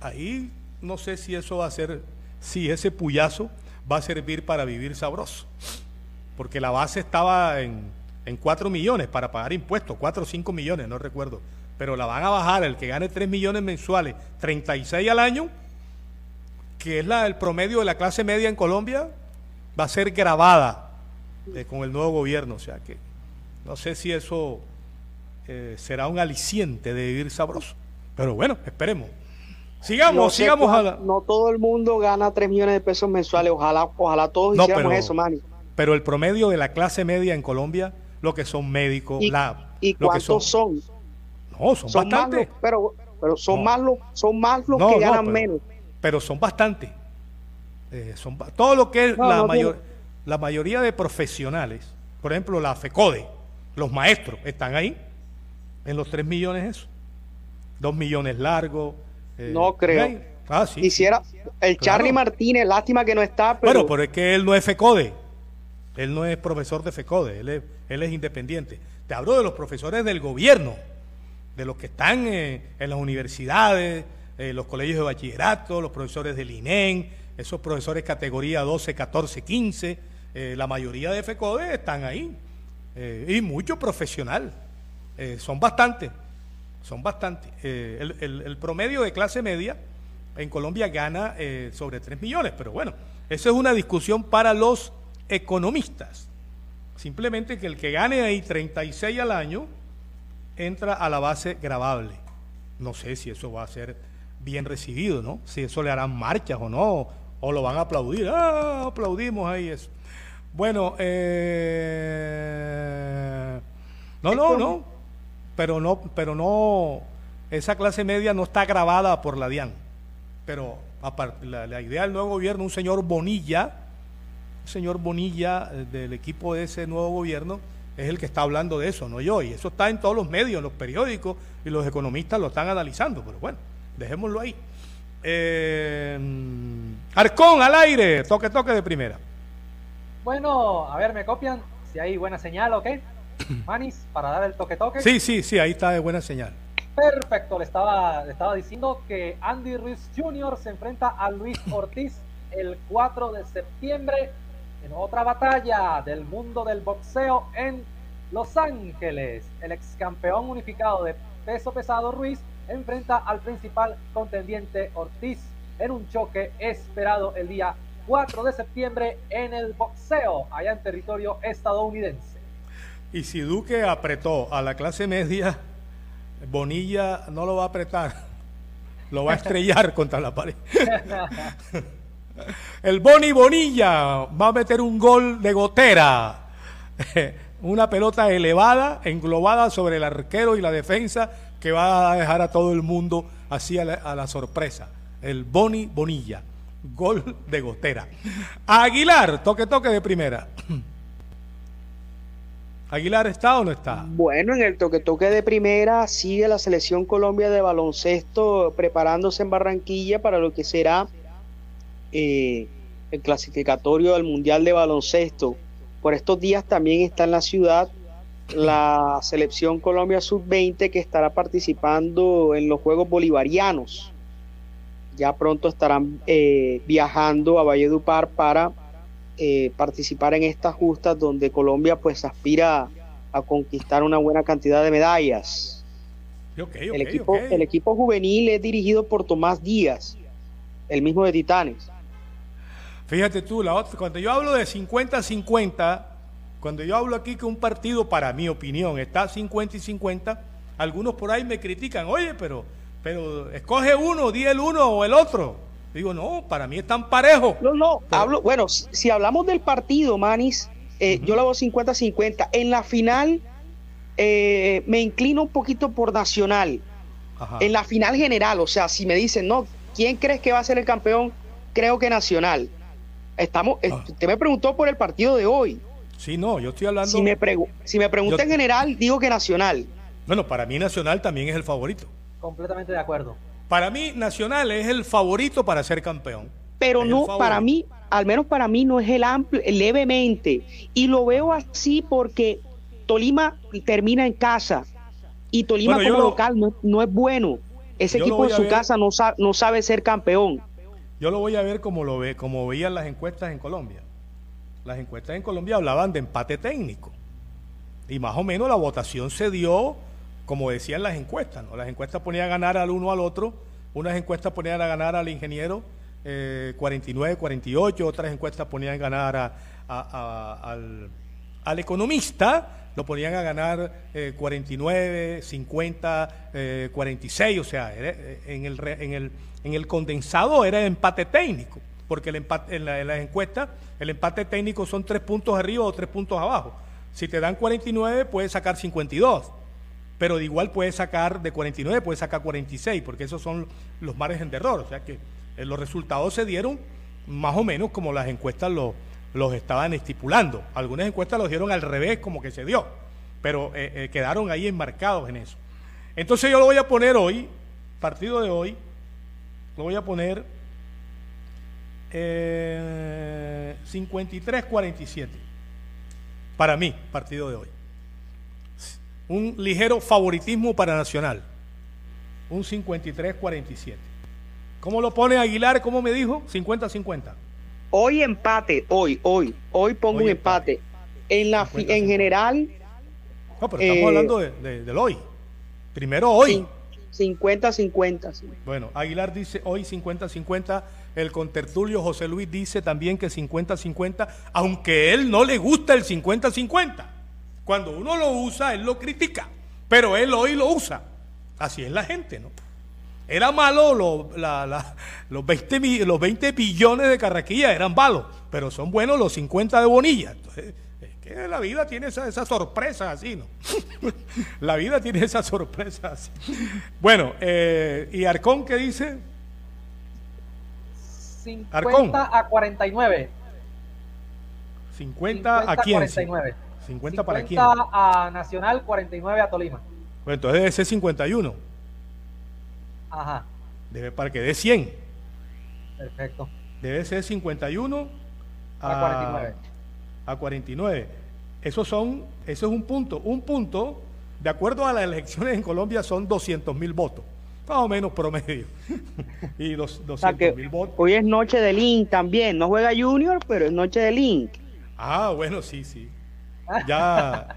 ahí no sé si eso va a ser, si ese puyazo va a servir para vivir sabroso. Porque la base estaba en en 4 millones para pagar impuestos, 4 o 5 millones, no recuerdo. Pero la van a bajar el que gane 3 millones mensuales, 36 al año, que es la, el promedio de la clase media en Colombia, va a ser grabada eh, con el nuevo gobierno. O sea que no sé si eso eh, será un aliciente de vivir sabroso. Pero bueno, esperemos. Sigamos, sigamos a la...
No todo el mundo gana 3 millones de pesos mensuales. Ojalá, ojalá todos hiciéramos eso, Manny.
Pero el promedio de la clase media en Colombia lo que son médicos,
¿Y, ¿y cuántos son,
No, son, bastantes.
pero, pero son, más los, son más los que ganan menos.
Pero son bastantes. Eh, son, todo lo que es la, mayor, la mayoría de profesionales, por ejemplo, la FECODE, los maestros, están ahí, en los 3 millones eso. 2 millones largos.
Eh, no creo. Ah, sí, Hiciera el Charlie Martínez, lástima que no está.
Pero... Bueno, pero es que él no es FECODE. Él no es profesor de FECODE, él es, independiente. Te hablo de los profesores del gobierno, de los que están en las universidades, en los colegios de bachillerato, los profesores del INEN, esos profesores categoría 12, 14, 15, la mayoría de FECODE están ahí. Eh, y mucho profesional. Eh, son bastantes, son bastantes. Eh, el, el, promedio de clase media en Colombia gana sobre 3 millones, pero bueno, esa es una discusión para los economistas. Simplemente que el que gane ahí 36 al año entra a la base grabable. No sé si eso va a ser bien recibido, ¿no? Si eso le harán marchas o no, o lo van a aplaudir. Ah, aplaudimos ahí eso. Bueno, eh, no, no, no, pero no, pero no, esa clase media no está grabada por la DIAN, pero la, la idea del nuevo gobierno, un señor Bonilla, señor Bonilla eh, del equipo de ese nuevo gobierno, es el que está hablando de eso, no yo, y eso está en todos los medios, en los periódicos, y los economistas lo están analizando, pero bueno, dejémoslo ahí. Eh, Arcón al aire, toque, toque de primera.
Bueno, a ver, me copian. Si hay buena señal, ¿ok? (clears throat) Manis, para dar el toque, toque.
Sí, sí, sí, ahí está de buena señal.
Perfecto, le estaba, le estaba diciendo que Andy Ruiz Jr. se enfrenta a Luis Ortiz el 4 de septiembre en otra batalla del mundo del boxeo en Los Ángeles. El ex campeón unificado de peso pesado Ruiz enfrenta al principal contendiente Ortiz en un choque esperado el día 4 de septiembre en el boxeo, allá en territorio estadounidense.
Y si Duque apretó a la clase media, Bonilla no lo va a apretar, lo va a estrellar (laughs) contra la pared. (laughs) El Boni Bonilla va a meter un gol de gotera. (laughs) Una pelota elevada, englobada sobre el arquero y la defensa que va a dejar a todo el mundo así a la, sorpresa. El Boni Bonilla. Gol de gotera. Aguilar, toque toque de primera. (clears throat) ¿Aguilar está o no está?
Bueno, en el toque toque de primera sigue la selección Colombia de baloncesto preparándose en Barranquilla para lo que será eh, el clasificatorio del Mundial de Baloncesto. Por estos días también está en la ciudad la selección Colombia Sub-20 que estará participando en los Juegos Bolivarianos. Ya pronto estarán eh, viajando a Valledupar para eh, participar en estas justas donde Colombia pues aspira a conquistar una buena cantidad de medallas. el, equipo, el equipo juvenil es dirigido por Tomás Díaz, el mismo de Titanes.
Fíjate tú, la otra, cuando yo hablo de 50-50, cuando yo hablo aquí que un partido, para mi opinión, está 50 y 50, algunos por ahí me critican, oye, pero, pero escoge uno, di el uno o el otro. Digo, no, para mí están parejos.
No, no, hablo, bueno, si, hablamos del partido, Manis, eh, yo lo hago 50-50. En la final eh, me inclino un poquito por Nacional. En la final general, o sea, si me dicen, no, ¿quién crees que va a ser el campeón? Creo que Nacional. Estamos, ah. Usted me preguntó por el partido de hoy.
Sí, no, yo estoy hablando.
Si me, si me pregunta en general, digo que Nacional.
Bueno, para mí Nacional también es el favorito.
Completamente de acuerdo.
Para mí Nacional es el favorito para ser campeón.
Pero no, para mí, al menos para mí no es el amplio, levemente. Y lo veo así porque Tolima termina en casa y Tolima como local no, es bueno. Ese equipo en su casa no no sabe ser campeón.
Yo lo voy a ver como lo ve, como veían las encuestas en Colombia. Las encuestas en Colombia hablaban de empate técnico. Y más o menos la votación se dio como decían las encuestas. ¿no? Las encuestas ponían a ganar al uno al otro. Unas encuestas ponían a ganar al ingeniero 49, eh, 48. Otras encuestas ponían a ganar al, al economista lo ponían a ganar 49, 50, 46, o sea, eh, en, el, en, el, en el condensado era empate técnico, porque el empate, en, las encuestas el empate técnico son tres puntos arriba o tres puntos abajo. Si te dan 49, puedes sacar 52, pero de igual puedes sacar, de 49 puedes sacar 46, porque esos son los márgenes de error, o sea que eh, los resultados se dieron más o menos como las encuestas lo los estaban estipulando. Algunas encuestas los dieron al revés, como que se dio, pero eh, eh, quedaron ahí enmarcados en eso. Entonces yo lo voy a poner hoy, partido de hoy, lo voy a poner eh, 53-47. Para mí, partido de hoy. Un ligero favoritismo para Nacional. Un 53-47. ¿Cómo lo pone Aguilar? ¿Cómo me dijo? 50-50.
Hoy empate, hoy, hoy, hoy pongo un empate. En la en general.
No, pero estamos hablando de, del hoy. Primero hoy.
50-50.
Bueno, Aguilar dice hoy 50-50. El contertulio José Luis dice también que 50-50, aunque él no le gusta el 50-50. Cuando uno lo usa, él lo critica, pero él hoy lo usa. Así es la gente, ¿no? era malo los, 20, los 20 billones de Carraquilla, eran malos, pero son buenos los 50 de Bonilla. Entonces, la vida tiene esas esa sorpresas así, ¿no? (laughs) la vida tiene esas sorpresas así. Bueno, eh, ¿y Arcón qué dice?
50 a 49.
50, a quién?
49.
50, para quién?
a Nacional, 49 a Tolima.
Bueno, entonces debe ser 51.
Ajá.
Debe para que dé 100.
Perfecto.
Debe ser 51
a, 49.
A 49. Esos son, eso es un punto. Un punto, de acuerdo a las elecciones en Colombia, son 200 mil votos. Más o menos promedio. (laughs) y dos, 200 mil votos.
Hoy es noche de Link también. No juega Junior, pero es noche de Link.
Ah, bueno, sí, sí. Ya,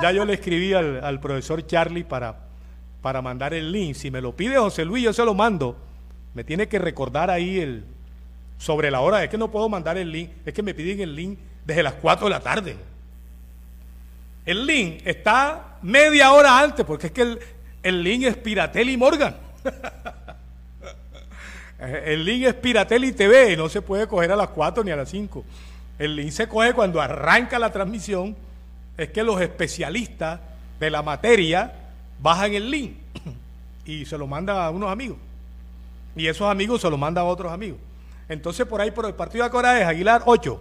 ya yo le escribí al, profesor Charlie para, para mandar el link. Si me lo pide José Luis, yo se lo mando. Me tiene que recordar ahí el sobre la hora. Es que no puedo mandar el link. Es que me piden el link desde las 4 de la tarde. El link está media hora antes, porque es que el, el link es Piratelli Morgan. (laughs) el link es Piratelli TV, no se puede coger a las 4 ni a las 5. El link se coge cuando arranca la transmisión es que los especialistas de la materia bajan el link (clears throat) y se lo mandan a unos amigos. Y esos amigos se lo mandan a otros amigos. Entonces por ahí por el partido de Corea es Aguilar 8.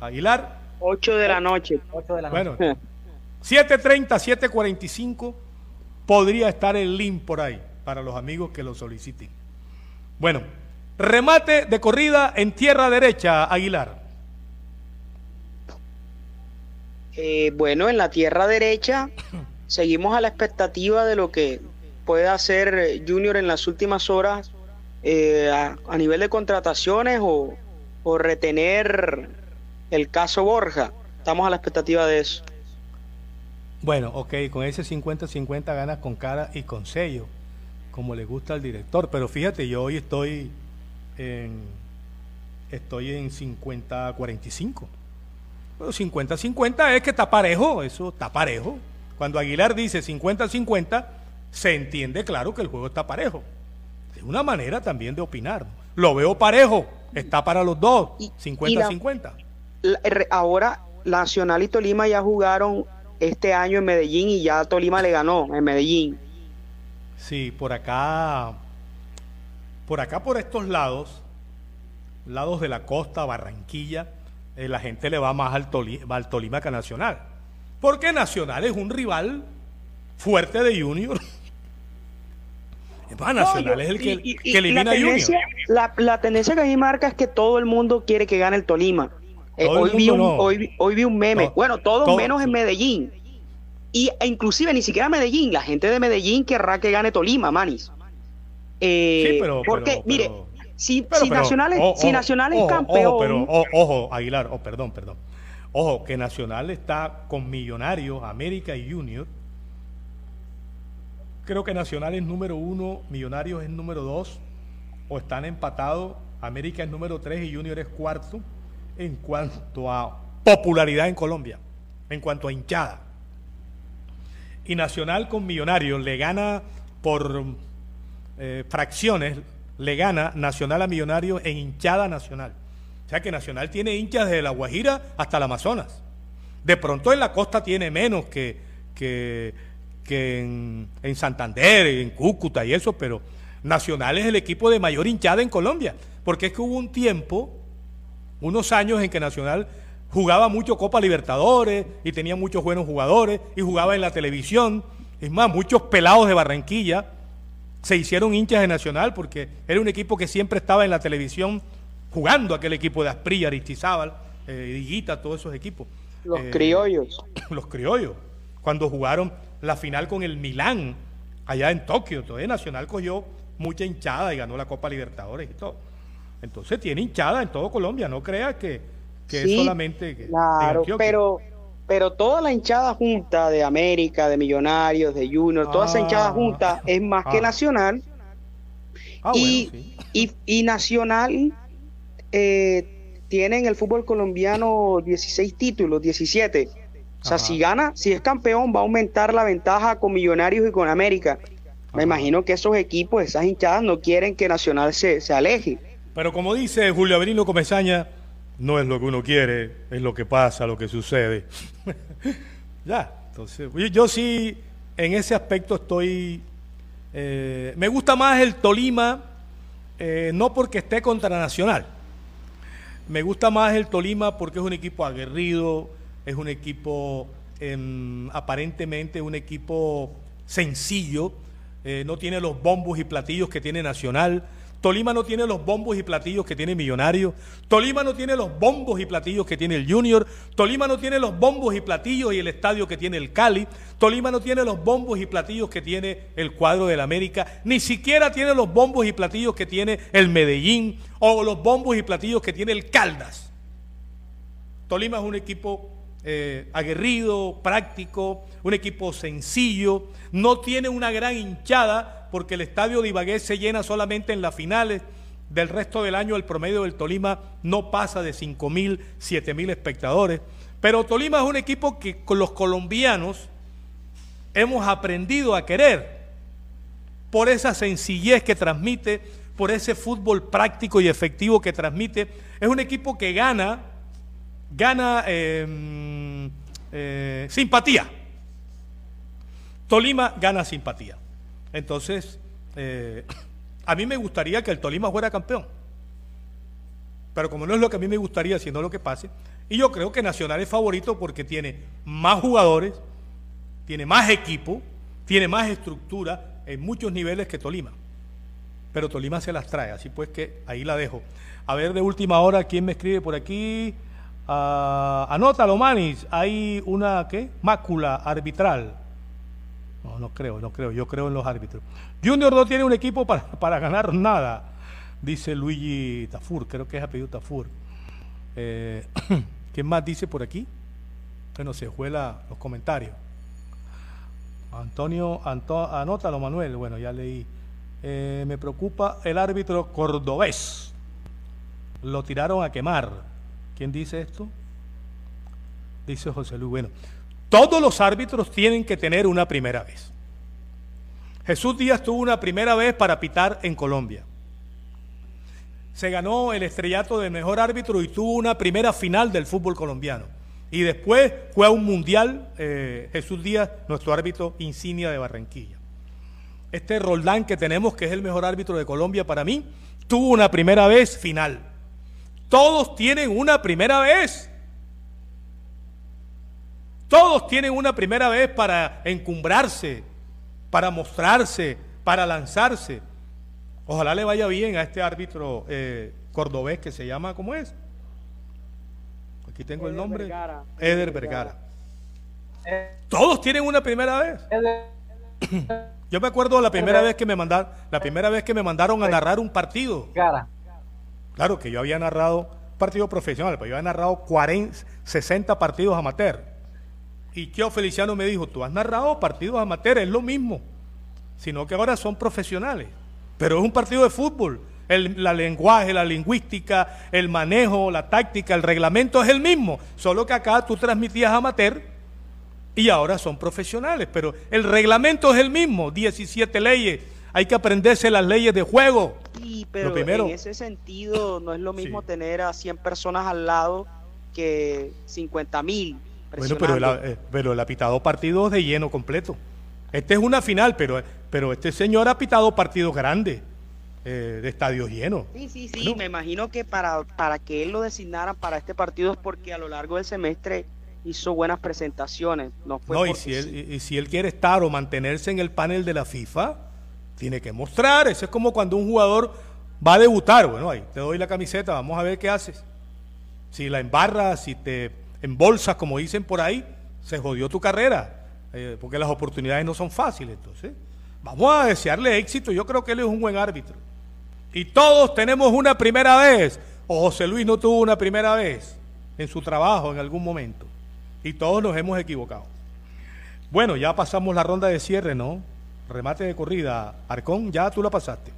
Aguilar
8 de la noche.
8 de la noche.
Bueno, 7.30, 7.45 podría estar el link por ahí para los amigos que lo soliciten. Bueno, remate de corrida en tierra derecha, Aguilar.
Eh, bueno, en la tierra derecha (coughs) seguimos a la expectativa de lo que pueda hacer Junior en las últimas horas eh, a, nivel de contrataciones o, retener el caso Borja. Estamos a la expectativa de eso.
Bueno, ok, con ese 50-50 ganas con cara y con sello, como le gusta al director. Pero fíjate, yo hoy estoy en, estoy en 50-45. 50-50 es que está parejo, eso está parejo. Cuando Aguilar dice 50-50, se entiende claro que el juego está parejo. Es una manera también de opinar. Lo veo parejo, está para los dos, 50-50.
Ahora Nacional y Tolima ya jugaron este año en Medellín y ya Tolima le ganó en Medellín.
Sí, por acá, por acá por estos lados, lados de la costa, Barranquilla, eh, la gente le va más al, Tolima que a Nacional. Porque Nacional es un rival fuerte de Junior. (laughs) Nacional es el que, elimina a Junior.
La, tendencia que a mí marca es que todo el mundo quiere que gane el Tolima. Eh, hoy, vi un, hoy, vi un, meme. bueno, todos menos en Medellín. Y, e inclusive ni siquiera Medellín. La gente de Medellín querrá que gane Tolima, Manis. Eh, sí, pero, porque, mire, si, Nacional, es, si Nacional es campeón.
Ojo, pero, ojo, Aguilar, oh, perdón, perdón. Ojo, que Nacional está con Millonarios, América y Junior. Creo que Nacional es número uno, Millonarios es número dos, o están empatados. América es número tres y Junior es cuarto en cuanto a popularidad en Colombia, en cuanto a hinchada. Y Nacional con Millonarios le gana por eh, fracciones le gana Nacional a Millonario en hinchada nacional. O sea que Nacional tiene hinchas desde La Guajira hasta el Amazonas. De pronto en la costa tiene menos que, que, en, en, Santander, en Cúcuta y eso, pero Nacional es el equipo de mayor hinchada en Colombia. Porque es que hubo un tiempo, unos años en que Nacional jugaba mucho Copa Libertadores y tenía muchos buenos jugadores y jugaba en la televisión. Es más, muchos pelados de Barranquilla se hicieron hinchas de Nacional porque era un equipo que siempre estaba en la televisión jugando aquel equipo de Asprilla, Aristizábal, eh, Higuita, todos esos equipos.
Los eh, criollos. (coughs)
Los criollos. Cuando jugaron la final con el Milán, allá en Tokio, entonces Nacional cogió mucha hinchada y ganó la Copa Libertadores y todo. Entonces tiene hinchada en todo Colombia, no creas que, es solamente...
claro, pero pero toda la hinchada junta de América, de Millonarios, de Junior, toda esa hinchada ah. junta es más que ah. Nacional. Ah, y, y, Nacional eh, tiene en el fútbol colombiano 16 títulos, 17. O sea, si gana, si es campeón, va a aumentar la ventaja con Millonarios y con América. Me imagino que esos equipos, esas hinchadas, no quieren que Nacional se, se aleje.
Pero como dice Julio Avelino Comesaña, no es lo que uno quiere, es lo que pasa, lo que sucede. (laughs) ya, entonces, yo sí, en ese aspecto estoy... Eh, me gusta más el Tolima, eh, no porque esté contra Nacional. Me gusta más el Tolima porque es un equipo aguerrido, es un equipo em, aparentemente un equipo sencillo, eh, no tiene los bombos y platillos que tiene Nacional. Tolima no tiene los bombos y platillos que tiene Millonario. Tolima no tiene los bombos y platillos que tiene el Junior. Tolima no tiene los bombos y platillos y el estadio que tiene el Cali. Tolima no tiene los bombos y platillos que tiene el cuadro del América. Ni siquiera tiene los bombos y platillos que tiene el Medellín o los bombos y platillos que tiene el Caldas. Tolima es un equipo eh, aguerrido, práctico, un equipo sencillo, no tiene una gran hinchada porque el estadio de Ibagué se llena solamente en las finales. Del resto del año el promedio del Tolima no pasa de 5 mil, 7 mil espectadores. Pero Tolima es un equipo que los colombianos hemos aprendido a querer por esa sencillez que transmite, por ese fútbol práctico y efectivo que transmite. Es un equipo que gana gana em, eh, simpatía. Tolima gana simpatía. Entonces, eh, a mí me gustaría que el Tolima fuera campeón. Pero como no es lo que a mí me gustaría, sino lo que pase, y yo creo que Nacional es favorito porque tiene más jugadores, tiene más equipo, tiene más estructura en muchos niveles que Tolima. Pero Tolima se las trae, así pues que ahí la dejo. A ver, de última hora, ¿quién me escribe por aquí? Uh, anótalo, Manis, hay una ¿qué? mácula arbitral. No, no creo, no creo, yo creo en los árbitros. Junior no tiene un equipo para, ganar nada, dice Luigi Tafur, creo que es apellido Tafur. Eh, (clears throat) ¿Quién más dice por aquí? Bueno, se juela los comentarios. Antonio, anótalo, Manuel, bueno, ya leí. Eh, me preocupa el árbitro cordobés. Lo tiraron a quemar. ¿Quién dice esto? Dice José Luis. Bueno, todos los árbitros tienen que tener una primera vez. Jesús Díaz tuvo una primera vez para pitar en Colombia. Se ganó el estrellato de mejor árbitro y tuvo una primera final del fútbol colombiano. Y después fue a un mundial eh, Jesús Díaz, nuestro árbitro insignia de Barranquilla. Este Roldán que tenemos, que es el mejor árbitro de Colombia para mí, tuvo una primera vez final. Todos tienen una primera vez. Todos tienen una primera vez para encumbrarse, para mostrarse, para lanzarse. Ojalá le vaya bien a este árbitro eh, cordobés que se llama, ¿cómo es? Aquí tengo el nombre. Eder Vergara. Todos tienen una primera vez. Yo me acuerdo la primera vez que me mandaron, la primera vez que me mandaron a narrar un partido. Claro que yo había narrado partido profesional, pero yo había narrado 40, 60 partidos amateur. Y Kio Feliciano me dijo, tú has narrado partidos amateur, es lo mismo, sino que ahora son profesionales. Pero es un partido de fútbol. El la lenguaje, la lingüística, el manejo, la táctica, el reglamento es el mismo, solo que acá tú transmitías amateur y ahora son profesionales, pero el reglamento es el mismo, 17 leyes, hay que aprenderse las leyes de juego.
Sí, pero en ese sentido no es lo mismo tener a 100 personas al lado que 50 mil.
Bueno, pero el, eh, pero ha pitado partidos de lleno completo. Este es una final, pero, pero este señor ha pitado partidos grandes, eh, de estadios llenos.
Sí, sí, sí, me imagino que para, para que él lo designaran para este partido es porque a lo largo del semestre hizo buenas presentaciones. No,
no y, si él, y si él quiere estar o mantenerse en el panel de la FIFA, tiene que mostrar. Eso es como cuando un jugador va a debutar. Bueno, ahí te doy la camiseta, vamos a ver qué haces. Si la embarras, si te embolsas, como dicen por ahí, se jodió tu carrera, eh, porque las oportunidades no son fáciles. Entonces, vamos a desearle éxito. Yo creo que él es un buen árbitro. Y todos tenemos una primera vez. O José Luis no tuvo una primera vez en su trabajo en algún momento. Y todos nos hemos equivocado. Bueno, ya pasamos la ronda de cierre, ¿no? remate de corrida. Arcón, ya tú la pasaste.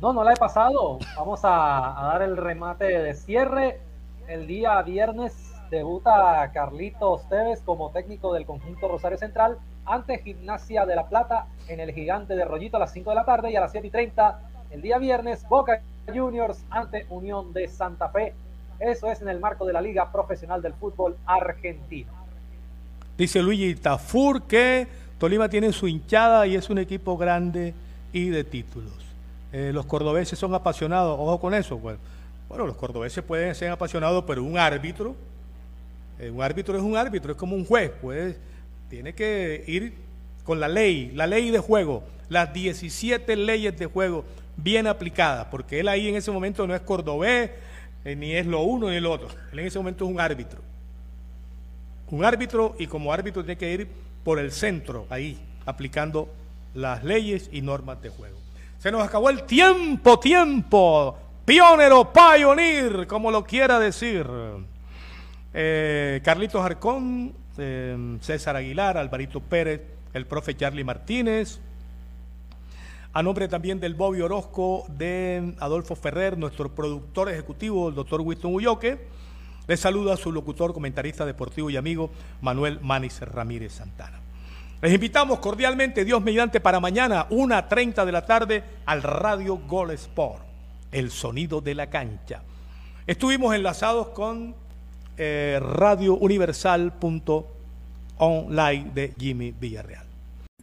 No, no la he pasado. Vamos a, dar el remate de cierre. El día viernes debuta Carlitos Teves como técnico del conjunto Rosario Central ante Gimnasia de la Plata en el Gigante de Rollito a las 5 de la tarde y a las 7 y 30 el día viernes Boca Juniors ante Unión de Santa Fe. Eso es en el marco de la Liga Profesional del Fútbol Argentino.
Dice Luigi Tafur que Tolima tiene su hinchada y es un equipo grande y de títulos. Eh, los cordobeses son apasionados, ojo con eso. Pues. Bueno, los cordobeses pueden ser apasionados, pero un árbitro, eh, un árbitro es un árbitro, es como un juez, pues tiene que ir con la ley, la ley de juego, las 17 leyes de juego bien aplicadas, porque él ahí en ese momento no es cordobés, eh, ni es lo uno ni lo otro, él en ese momento es un árbitro. Un árbitro y como árbitro tiene que ir por el centro, ahí, aplicando las leyes y normas de juego. Se nos acabó el tiempo, tiempo. Pionero, pioneer, como lo quiera decir. Eh, Carlitos Arcón, eh, César Aguilar, Alvarito Pérez, el profe Charlie Martínez. A nombre también del Bobby Orozco, de Adolfo Ferrer, nuestro productor ejecutivo, el doctor Winston Ulloque. Les saluda su locutor, comentarista deportivo y amigo Manuel Manis Ramírez Santana. Les invitamos cordialmente, Dios mediante, para mañana, 1.30 de la tarde, al Radio Gol Sport, el sonido de la cancha. Estuvimos enlazados con eh, radiouniversal.online de Jimmy Villarreal.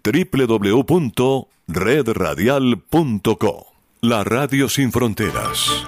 www.redradial.co La Radio Sin Fronteras.